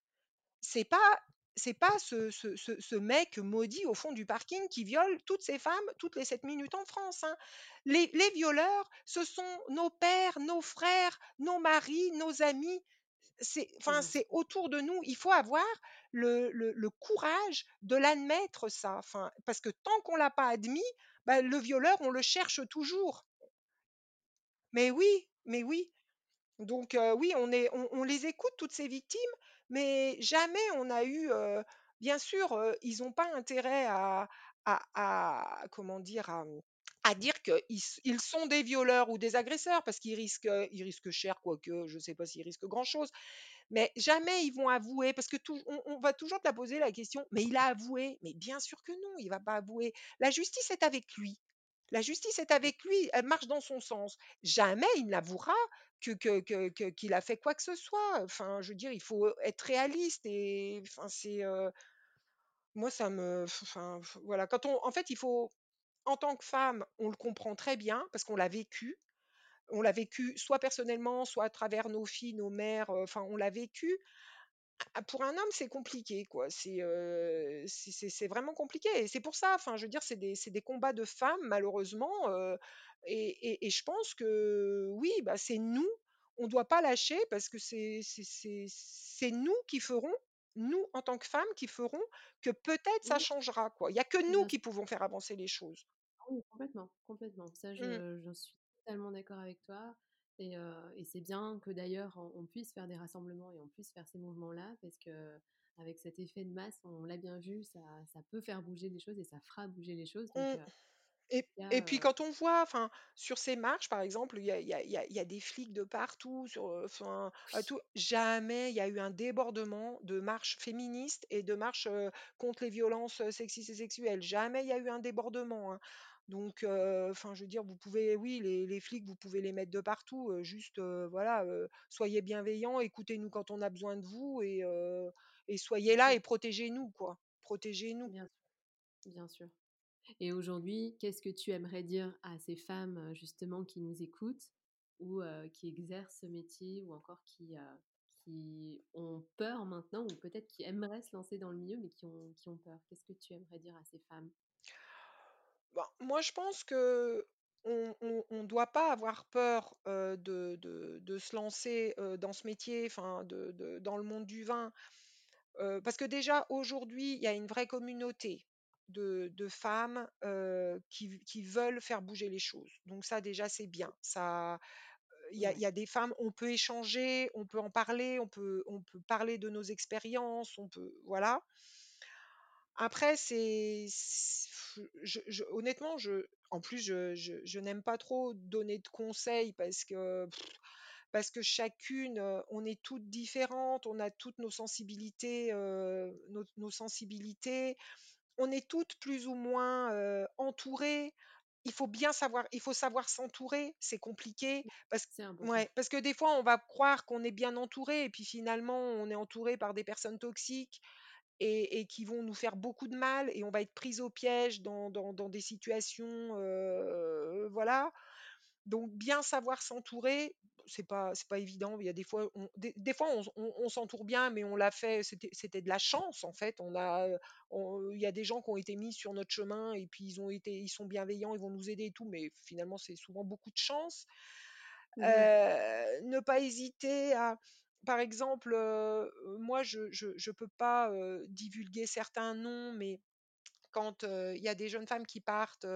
c'est pas c'est pas ce ce ce ce mec maudit au fond du parking qui viole toutes ces femmes toutes les 7 minutes en France, hein. Les les violeurs, ce sont nos pères, nos frères, nos maris, nos amis. c'est enfin, c'est autour de nous. Il faut avoir le le le courage de l'admettre ça, enfin, parce que tant qu'on l'a pas admis, bah, le violeur, on le cherche toujours. Mais oui, mais oui. Donc oui, on les écoute toutes ces victimes, mais jamais on a eu, bien sûr, ils ont pas intérêt à dire? À, qu'ils sont des violeurs ou des agresseurs parce qu'ils risquent, risquent cher, quoique je sais pas s'ils risquent grand-chose. Mais jamais ils vont avouer parce que on on va toujours te la poser la question: «Mais il a avoué?» mais bien sûr que non, il va pas avouer. La justice est avec lui. La justice est avec lui, elle marche dans son sens. Jamais il n'avouera que que que que qu'il a fait quoi que ce soit. Enfin, je veux dire, il faut être réaliste et enfin, c'est, heu moi ça me enfin, voilà, quand on en fait, il faut en tant que femme, on le comprend très bien parce qu'on l'a vécu. On l'a vécu soit personnellement, soit à travers nos filles, nos mères, enfin, on l'a vécu. Ah, pour un homme, c'est compliqué, quoi. C'est, vraiment compliqué et c'est pour ça, enfin, je veux dire, c'est des des combats de femmes malheureusement, heu et et et je pense que oui, bah, c'est nous, on doit pas lâcher parce que c'est nous qui ferons, nous en tant que femmes, qui ferons que peut-être ça changera, quoi. Il y a que nous qui pouvons faire avancer les choses.
Ah oui, complètement, complètement. Ça,
Mmh.
je je suis totalement d'accord avec toi et c'est bien que d'ailleurs on on puisse faire des rassemblements et on puisse faire ces mouvements-là parce qu'avec cet effet de masse, on l'a bien vu, ça ça peut faire bouger les choses et ça fera bouger les choses donc
Mmh. Et puis quand on voit, enfin, sur ces marches, par exemple, il y a il y a il y a il y a des flics de partout, sur, enfin, tout jamais il y a eu un débordement de marches féministes et de marches, contre les violences, sexistes et sexuelles. Jamais il y a eu un débordement, hein. Donc enfin, je veux dire, vous pouvez oui, les les flics, vous pouvez les mettre de partout, juste, voilà, soyez bienveillants, écoutez-nous quand on a besoin de vous et soyez là et protégez-nous, quoi. Protégez-nous.
bien sûr, bien sûr. Et aujourd'hui, qu'est-ce que tu aimerais dire à ces femmes, justement qui nous écoutent ou qui exercent ce métier ou encore qui, ont peur maintenant ou peut-être qui aimeraient se lancer dans le milieu mais qui ont qui ont peur? Qu'est-ce que tu aimerais dire à ces femmes?
Ben, moi, je pense que on on on doit pas avoir peur, heu, de de de se lancer, heu, dans ce métier, enfin de de dans le monde du vin, heu, parce que déjà aujourd'hui, il y a une vraie communauté de de femmes, heu, qui v qui veulent faire bouger les choses. Donc ça déjà, c'est bien. Ça, heu, il y a il
Ouais,
y a des femmes on peut échanger, on peut en parler, on peut on peut parler de nos expériences, on peut voilà. Après, c'est c je je honnêtement, je en plus, je je je n'aime pas trop donner de conseils parce que parce que chacune, heu, on est toutes différentes, on a toutes nos sensibilités, heu, nos nos sensibilités. On est toutes plus ou moins, heu, entourées. Il faut bien savoir il faut savoir s'entourer, c'est compliqué parce
c'est important.
ouais, parce que des fois, on va croire qu'on est bien entouré et puis finalement, on est entouré par des personnes toxiques et et qui vont nous faire beaucoup de mal et on va être prise au piège dans dans dans des situations, voilà. Donc bien savoir s'entourer, c'est pas c'est pas évident. Il y a des fois on des des fois on s on on s'entoure bien, mais on l'a fait, c'était de la chance en fait. On a, il y a des gens qui ont été mis sur notre chemin et puis ils ont été ils sont bienveillants, ils vont nous aider et tout, mais finalement c'est souvent beaucoup de chance. Ne pas hésiter à par exemple, moi je je je peux pas, divulguer certains noms, mais quand, il y a des jeunes femmes qui partent,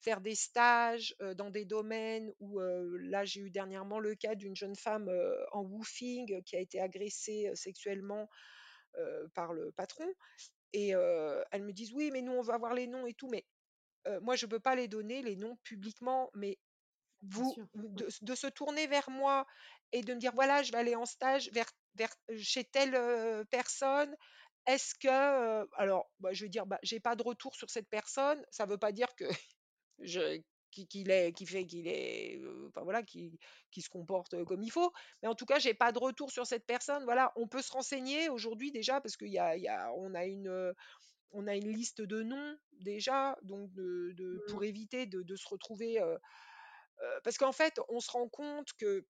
faire des stages, dans des domaines où, là j'ai eu dernièrement le cas d'une jeune femme, en woofing, qui a été agressée, sexuellement, par le patron et elles me disent: «Oui, mais nous on veut avoir les noms et tout», mais moi je peux pas les donner les noms publiquement, mais vous de de se tourner vers moi et de me dire: «Voilà, je vais aller en stage vers vers chez telle, personne. Est-ce que, heu» alors, bah, je vais dire: «Bah, j'ai pas de retour sur cette personne». Ça veut pas dire que je qu'il est qu'il fait qu'il est, enfin voilà, qu'il qu'il se comporte, comme il faut. Mais en tout cas, j'ai pas de retour sur cette personne. Voilà, on peut se renseigner aujourd'hui déjà parce qu'il y a il y a on a une, on a une liste de noms déjà, donc de de
mmh,
pour éviter de de se retrouver, Parce qu'en fait, on se rend compte que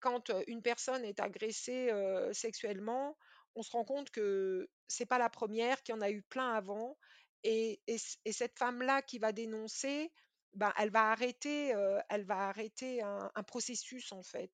quand, une personne est agressée, sexuellement, on se rend compte que c'est pas la première qu'il y en a eu plein avant et et c et cette femme-là qui va dénoncer, ben, elle va arrêter, elle va arrêter un un processus, en fait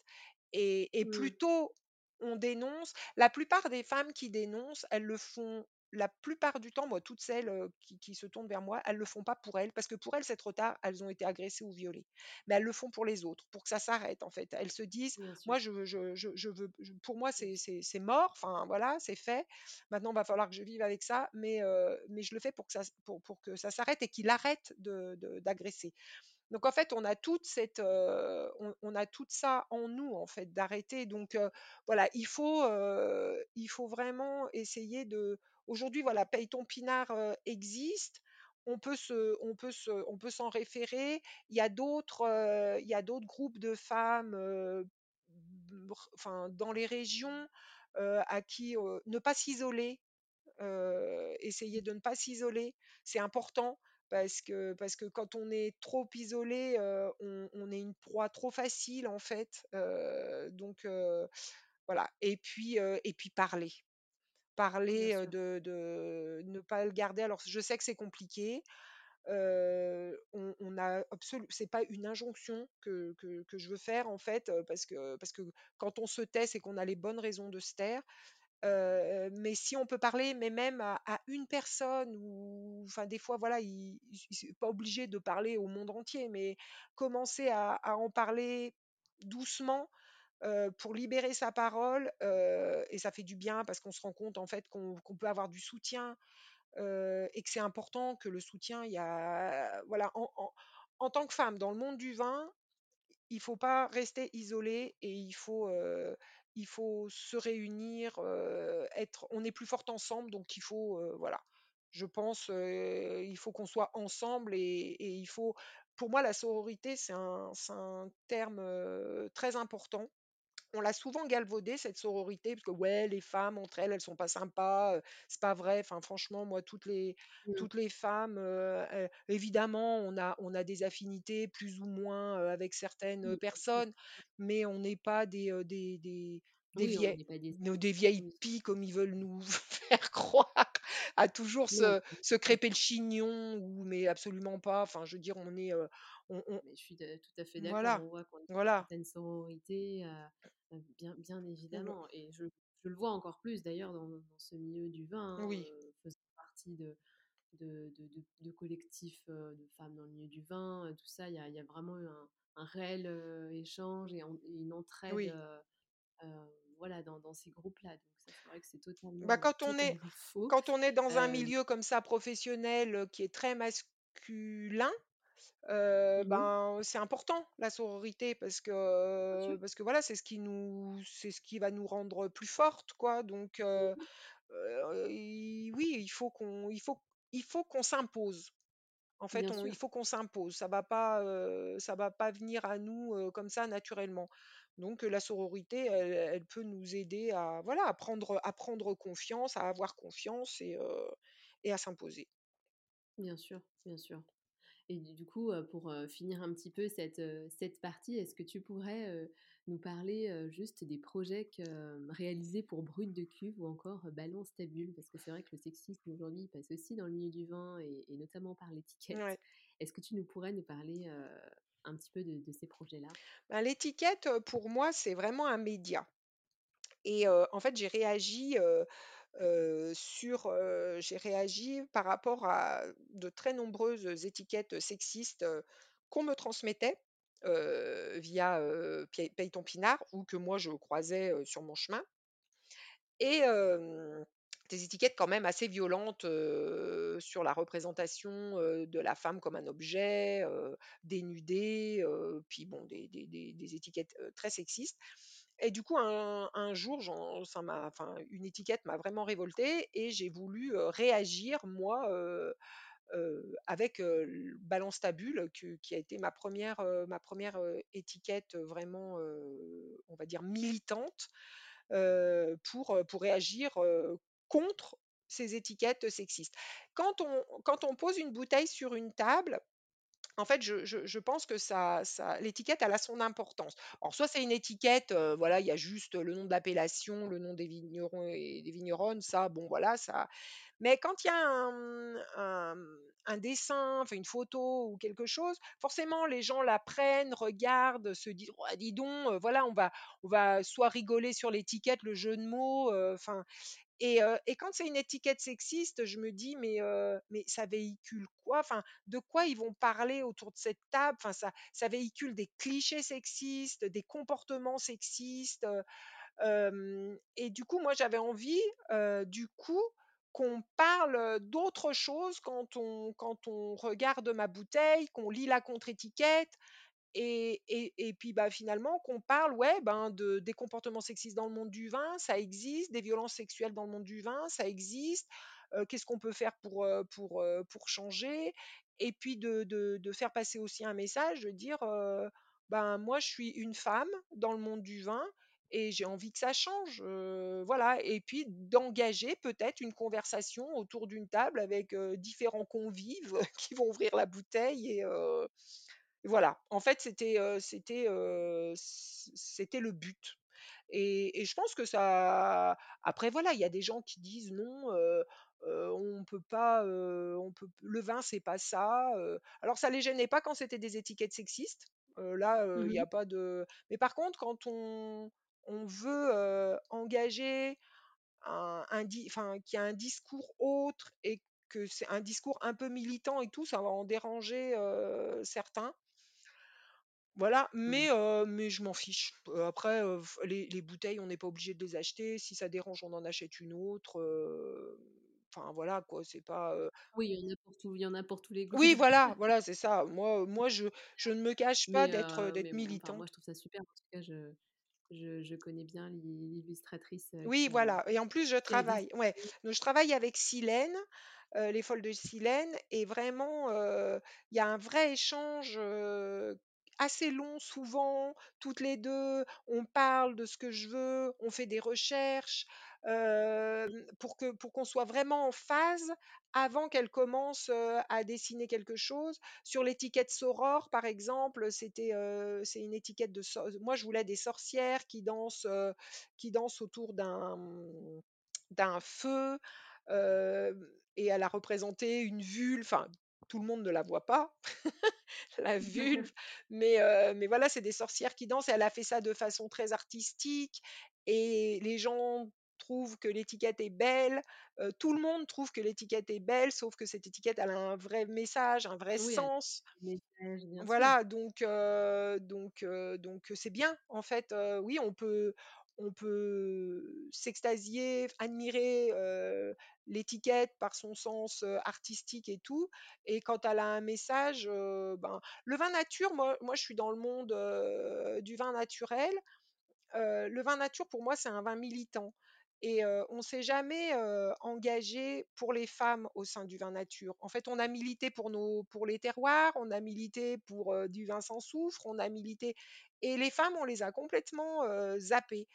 et et
mmh,
plus tôt on dénonce. La plupart des femmes qui dénoncent, elles le font la plupart du temps, moi, toutes celles, qui qui se tournent vers moi, elles le font pas pour elles, parce que pour elles, c'est trop tard, elles ont été agressées ou violées. Mais elles le font pour les autres, pour que ça s'arrête, en fait. Elles se disent: «Moi, je veux je je je veux je pour moi, c'est mort, enfin, voilà, c'est fait. Maintenant, il va falloir que je vive avec ça, mais je le fais pour que ça s pour pour que ça s'arrête et qu'il arrête de de d'agresser». Donc en fait, on a toute cette, on on a tout ça en nous, en fait, d'arrêter. Donc voilà, il faut, il faut vraiment essayer de aujourd'hui, voilà, Paye ton pinard, heu, existe. On peut se on peut se on peut s'en référer. Il y a d'autres, heu, il y a d'autres groupes de femmes, br enfin, dans les régions, à qui, ne pas s'isoler. Essayer de ne pas s'isoler, c'est important parce que parce que quand on est trop isolé, on est une proie trop facile en fait, donc voilà et puis, et puis parler. Parler, de de ne pas le garder alors je sais que c'est compliqué, heu, on on a c'est pas une injonction que que que je veux faire en fait, parce que parce que quand on se tait, c'est qu'on a les bonnes raisons de se taire. Mais si on peut parler, mais même à à une personne ou enfin des fois voilà, il il pas obligé de parler au monde entier, mais commencer à à en parler doucement, pour libérer sa parole, et ça fait du bien parce qu'on se rend compte en fait qu'on peut avoir du soutien, et que c'est important que le soutien, il y a voilà, en en en tant que femme dans le monde du vin, il faut pas rester isolé et il faut, il faut se réunir, être on est plus forte ensemble donc il faut, voilà. Je pense, il faut qu'on soit ensemble et et il faut pour moi la sororité c'est un un terme, très important on l'a souvent galvaudée cette sororité parce que ouais, les femmes entre elles, elles sont pas sympas, heu, c'est pas vrai. Enfin franchement, moi toutes les
Mmh.
toutes les femmes, évidemment on a on a des affinités plus ou moins, avec certaines, personnes, mais on n'est pas des, des des des
Oui, on
vieilles
pas des
vieilles pies comme ils veulent nous faire croire, à toujours se se crêper le chignon ou mais absolument pas. Enfin je veux dire on est, on on
Mais je suis de tout à fait d'accord.
voilà,
On voit qu'on une
voilà,
certaine sororité, heu, heu, bien bien
mmh,
évidemment et je je le vois encore plus d'ailleurs dans dans ce milieu du vin, hein,
oui,
heu, faisant partie de de collectifs, heu, de femmes dans le milieu du vin, tout ça. Il y a y a vraiment eu un un réel, échange et en et une entraide,
oui.
voilà, dans dans ces groupes-là. C'est vrai que c'est
Bah,
totalement,
quand on est
faux.
quand on est dans un milieu comme ça professionnel, qui est très masculin, heu,
mmh
ben, c'est important la sororité parce que parce que voilà, c'est ce qui nous c'est ce qui va nous rendre plus fortes quoi donc i oui, il faut qu'on il faut il faut qu'on s'impose. En fait,
Bien
on il
sûr.
faut qu'on s'impose. Ça va pas, heu, ça va pas venir à nous, heu, comme ça naturellement. Donc, la sororité, elle elle peut nous aider à voilà, à prendre à prendre confiance, à avoir confiance et heu et à s'imposer.
Bien sûr, bien sûr. Et du coup, pour, finir un petit peu cette, cette partie, est-ce que tu pourrais, nous parler, juste des projets que, réalisés pour Brut de Cuve ou encore, Balance ta bulle? Parce que c'est vrai que le sexisme aujourd'hui, passe aussi dans le milieu du vin et et notamment par l'étiquette.
Ouais.
Est-ce que tu nous pourrais nous parler, un petit peu de de ces projets-là?
Ben, l'étiquette, pour moi, c'est vraiment un média et en fait, j'ai réagi, sur, j'ai réagi par rapport à de très nombreuses étiquettes sexistes, qu'on me transmettait, via, heu, Pied Paye ton pinard ou que moi je croisais, sur mon chemin et des étiquettes quand même assez violentes, sur la représentation, de la femme comme un objet, heu, dénudée, puis bon des étiquettes, très sexistes et du coup un jour une étiquette m'a vraiment révoltée et j'ai voulu, réagir moi, avec, heu, l Balance ta bulle que qui a été ma première re ma première re étiquette, vraiment, on va dire militante pour, pour réagir, contre ces étiquettes sexistes. Quand on quand on pose une bouteille sur une table, En fait, je pense que ça l'étiquette, a son importance. Alors soit c'est une étiquette, heu, voilà, il y a juste le nom de l'appellation, le nom des vignerons et des vigneronnes, ça, bon voilà, ça mais quand il y a un, dessin, une photo ou quelque chose, forcément les gens la prennent, regardent, se disent: «Oh dis donc, heu, voilà, on va on va soit rigoler sur l'étiquette, le jeu de mots», heu, enfin et quand c'est une étiquette sexiste, je me dis: «Mais mais ça véhicule quoi? Enfin, de quoi ils vont parler autour de cette table?» enfin ça ça véhicule des clichés sexistes, des comportements sexistes, et du coup, moi j'avais envie, du coup, qu'on parle, d'autre chose quand on quand on regarde ma bouteille, qu'on lit la contre-étiquette et et et puis, bah, finalement qu'on parle, ouais, ben, de des comportements sexistes dans le monde du vin, ça existe, des violences sexuelles dans le monde du vin, ça existe. Qu'est-ce qu'on peut faire pour, pour, pour changer? Et puis de de de faire passer aussi un message, de dire, «Ben, moi je suis une femme dans le monde du vin et j'ai envie que ça change», voilà et puis d'engager peut-être une conversation autour d'une table avec, différents convives qui vont ouvrir la bouteille et voilà, en fait, c'était, le but et et je pense que ça après voilà, il y a des gens qui disent: «Non, heu heu, on peut pas, on peut le vin, c'est pas ça», alors ça les gênait pas quand c'était des étiquettes sexistes, là, il y
Mmh
a pas de mais par contre quand on on veut, engager un un enfin, qu'il y a un discours autre et que c'est un discours un peu militant et tout, ça va en déranger, certains. Voilà,
Mmh.
mais mais je m'en fiche. Après, les les bouteilles, on n'est pas obligé de les acheter. Si ça dérange, on en achète une autre, enfin voilà quoi, c'est pas,
Oui, il y en a pour tout il y en a pour tous les goûts
oui voilà, voilà, c'est ça. Moi, moi je je ne me cache pas
mais
d'être,
heu,
d'être
mais bon, enfin moi
militante.
je trouve ça super. En tout cas, je je je connais bien l'il l'illustratrice,
Oui,
qui
voilà et en plus je
qui a
travaille, ouais. Donc je travaille avec Silène, Les Folles de Silène et vraiment, il y a un vrai échange, assez long souvent, toutes les 2. On parle de ce que je veux, on fait des recherches, hem, pour que pour qu'on soit vraiment en phase avant qu'elle commence, heu, à dessiner quelque chose. Sur l'étiquette Soror, par exemple, c'était, heu, c'est une étiquette de sor moi je voulais des sorcières qui dansent, qui dansent autour d'un, mmh, d'un feu, et elle a représenté une vulve, enfin, tout le monde ne la voit pas, la vulve, mais mais voilà, c'est des sorcières qui dansent et elle a fait ça de façon très artistique et les gens trouvent que l'étiquette est belle, tout le monde trouve que l'étiquette est belle, sauf que cette étiquette, elle a un vrai message, un vrai
oui,
sens.
message, bien sûr.
Voilà, donc donc donc c'est bien en fait, oui, on peut on peut s'extasier, admirer, l'étiquette par son sens, artistique et tout et quand elle a un message, ben le vin nature, moi moi je suis dans le monde, du vin naturel le vin nature pour moi, c'est un vin militant et heu, on s'est jamais, engagé pour les femmes au sein du vin nature. En fait, on a milité pour nos pour les terroirs, on a milité pour, du vin sans soufre, on a milité et les femmes, on les a complètement, zappées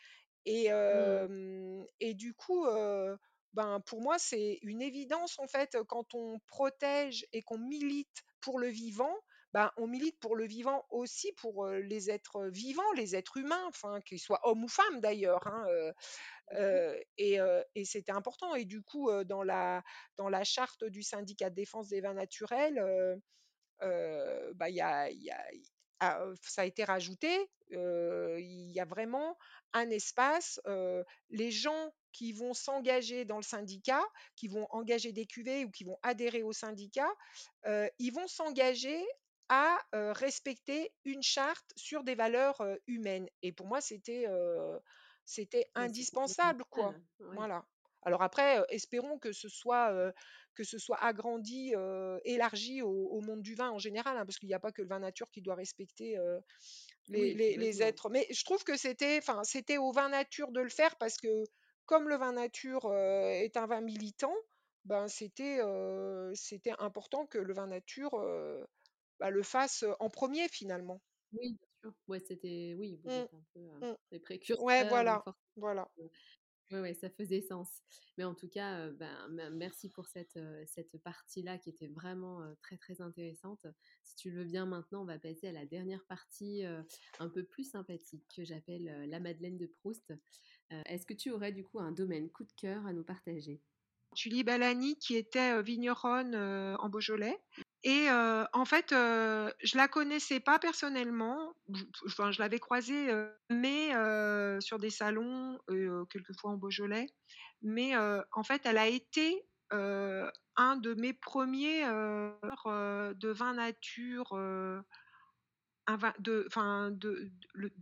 et
Mmh.
et du coup, ben, pour moi, c'est une évidence, en fait, quand on protège et qu'on milite pour le vivant, ben, on milite pour le vivant aussi pour, les êtres vivants, les êtres humains, enfin, qu'ils soient hommes ou femmes d'ailleurs, hein, Heu et c'était important et du coup, dans la charte du syndicat de défense des vins naturels, ça a été rajouté, il y a vraiment un espace, les gens qui vont s'engager dans le syndicat, qui vont engager des cuvées ou qui vont adhérer au syndicat, ils vont s'engager à, respecter une charte sur des valeurs, humaines. Et pour moi c'était, c'était
c'est
indispensable quoi.
ouais.
Voilà. Alors après, espérons que ce soit, que ce soit agrandi, élargi au au monde du vin en général, hein, parce qu'il n'y a pas que le vin nature qui doit respecter, les
Oui,
les les
complètement.
êtres mais je trouve que c'était enfin, c'était au vin nature de le faire parce que comme le vin nature, est un vin militant, ben, c'était, c'était important que le vin nature, bah, le fasse, en premier finalement.
Oui, sûr. Ouais, c'était oui, vous
Mmh.
êtes un peu,
Mmh.
les
Ouais,
précurseurs, donc
voilà, voilà.
Oui, ouais, ça faisait sens. Mais en tout cas, ben, merci pour cette, cette partie-là qui était vraiment très, très intéressante. Si tu le veux bien maintenant, on va passer à la dernière partie un peu plus sympathique que j'appelle la Madeleine de Proust. Est-ce que tu aurais du coup un domaine coup de cœur à nous partager?
Julie Balani qui était vigneronne en Beaujolais et en fait, je la connaissais pas personnellement. enfin, je l'avais croisée, mais sur des salons, quelquefois en Beaujolais. Mais en fait, elle a été un de mes premiers de vin nature, un vin de, enfin, de,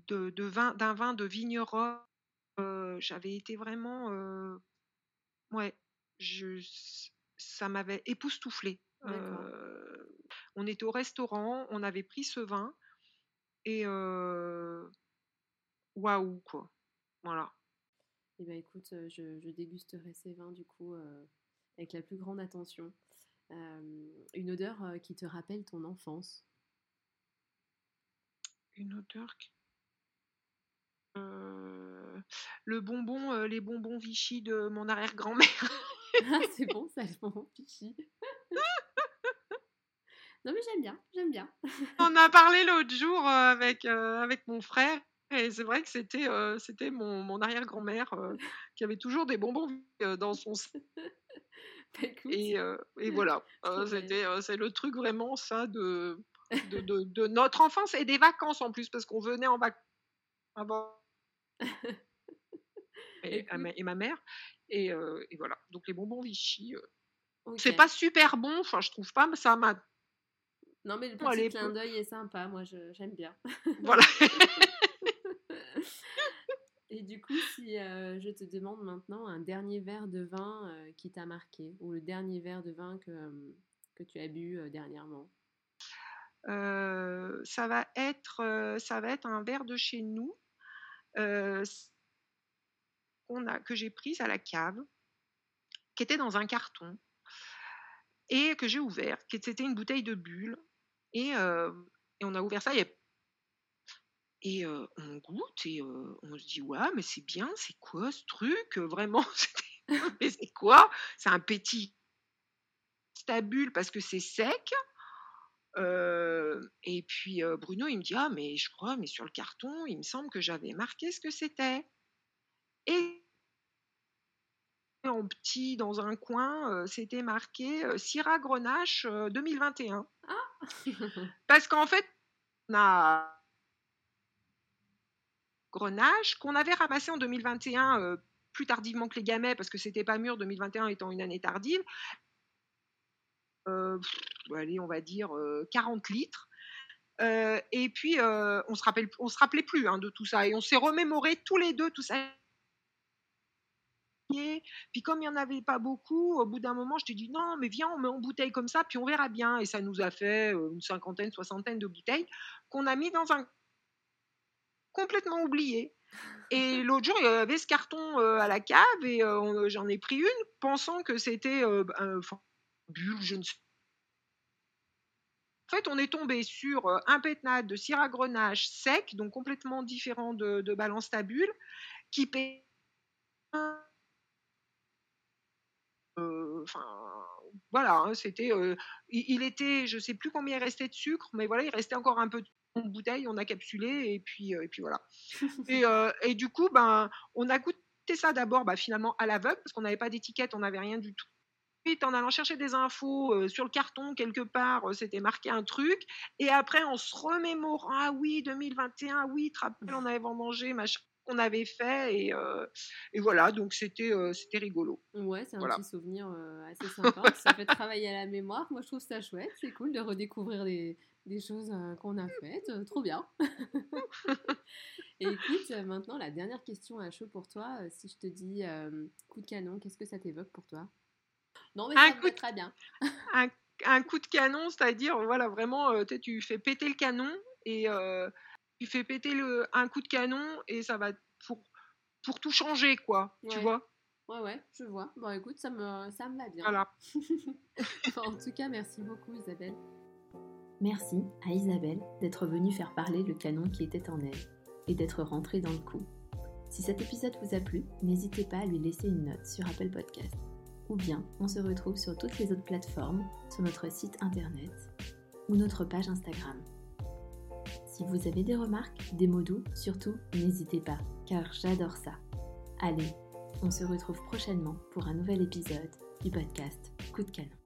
de, de vin, d'un vin de vigneron. J'avais été vraiment, ouais, je, ça m'avait époustouflée on était au restaurant, on avait pris ce vin et waouh quoi. Voilà.
Eh bien écoute, je, dégusterai ces vins du coup avec la plus grande attention. une odeur qui te rappelle ton enfance
Une odeur qui... le bonbon, les bonbons Vichy de mon arrière-grand-mère.
ah, c'est bon ça, les bonbons Vichy. Non mais j'aime bien, j'aime bien.
On a parlé l'autre jour euh, avec, euh, avec mon frère et c'est vrai que c'était euh, c'était mon, mon arrière-grand-mère qui avait toujours des bonbons dans son bah, et, et, voilà, c'était c'est le truc vraiment ça de de, de, notre enfance et des vacances en plus parce qu'on venait en vacances et, et, ma mère et, et, voilà. Donc les bonbons Vichy c'est pas super bon enfin je trouve pas mais ça m'a
non, mais le petit clin d'œil est sympa, moi j'aime bien.
Voilà.
Et du coup, si euh, je te demande maintenant un dernier verre de vin euh, qui t'a marqué, ou le dernier verre de vin que, euh, que tu as bu dernièrement?
Ça, va être, ça va être un verre de chez nous qu'on a, que j'ai pris à la cave, qui était dans un carton et que j'ai ouvert, qui c'était une bouteille de bulle et, on a ouvert ça, et on goûte et on se dit ouais mais c'est bien, c'est quoi ce truc Vraiment, mais c'est quoi? C'est un petit stabule parce que c'est sec. et puis Bruno il me dit ah mais je crois mais sur le carton il me semble que j'avais marqué ce que c'était. Et en petit dans un coin c'était marqué Syrah Grenache 2021. Ah parce qu'en fait, on a Grenache qu'on avait ramassé en 2021 euh, plus tardivement que les gamets parce que c'était pas mûr 2021 étant une année tardive. Euh, allez, on va dire 40 euh, litres. et puis on se rappelle, on se rappelait plus hein, de tout ça et on s'est remémoré tous les deux tout ça puis comme il n'y en avait pas beaucoup, au bout d'un moment, je t'ai dit non, mais viens, on met en bouteille comme ça, puis on verra bien. Et ça nous a fait euh, une cinquantaine, soixantaine de bouteilles qu'on a mis dans un complètement oublié. Et l'autre jour, il y avait ce carton euh, à la cave et euh, j'en ai pris une pensant que c'était un bulle, je ne sais en fait, on est tombé sur un pétnat de Syrah Grenache sec, donc complètement différent de, de Balance Tabule, qui paie enfin voilà, hein, c'était, il, était, je sais plus combien il restait de sucre, mais voilà, il restait encore un peu de bouteille, on a capsulé et puis et puis voilà. et, et, du coup, ben, on a goûté ça d'abord, bah, finalement à l'aveugle parce qu'on n'avait pas d'étiquette, on n'avait rien du tout. Ensuite, en allant chercher des infos sur le carton quelque part, c'était marqué un truc. Et après, en se remémorant, ah oui, 2021, oui, te rappelles, on avait mangé, machin qu'on avait fait et, euh, et, voilà donc c'était euh, c'était rigolo.
Ouais, c'est un petit souvenir euh, assez sympa. ça fait travailler à la mémoire. Moi, je trouve ça chouette. C'est cool de redécouvrir des, des choses qu'on a faites. trop bien. et écoute, maintenant la dernière question à chaud pour toi. Si je te dis coup de canon, qu'est-ce que ça t'évoque pour toi? Non, mais ça un très bien.
un, un, coup de canon, c'est-à-dire voilà vraiment, tu fais péter le canon et tu fais péter le, un coup de canon et ça va pour, pour tout changer, quoi. Tu vois
Ouais, ouais, je vois. Bon, écoute, ça me, ça me va bien.
Voilà.
en tout cas, merci beaucoup, Isabelle. Merci à Isabelle d'être venue faire parler le canon qui était en elle et d'être rentrée dans le coup. Si cet épisode vous a plu, n'hésitez pas à lui laisser une note sur Apple Podcast. Ou bien, on se retrouve sur toutes les autres plateformes, sur notre site internet ou notre page Instagram. Si vous avez des remarques, des mots doux, surtout, n'hésitez pas, car j'adore ça. Allez, on se retrouve prochainement pour un nouvel épisode du podcast Coup de canon.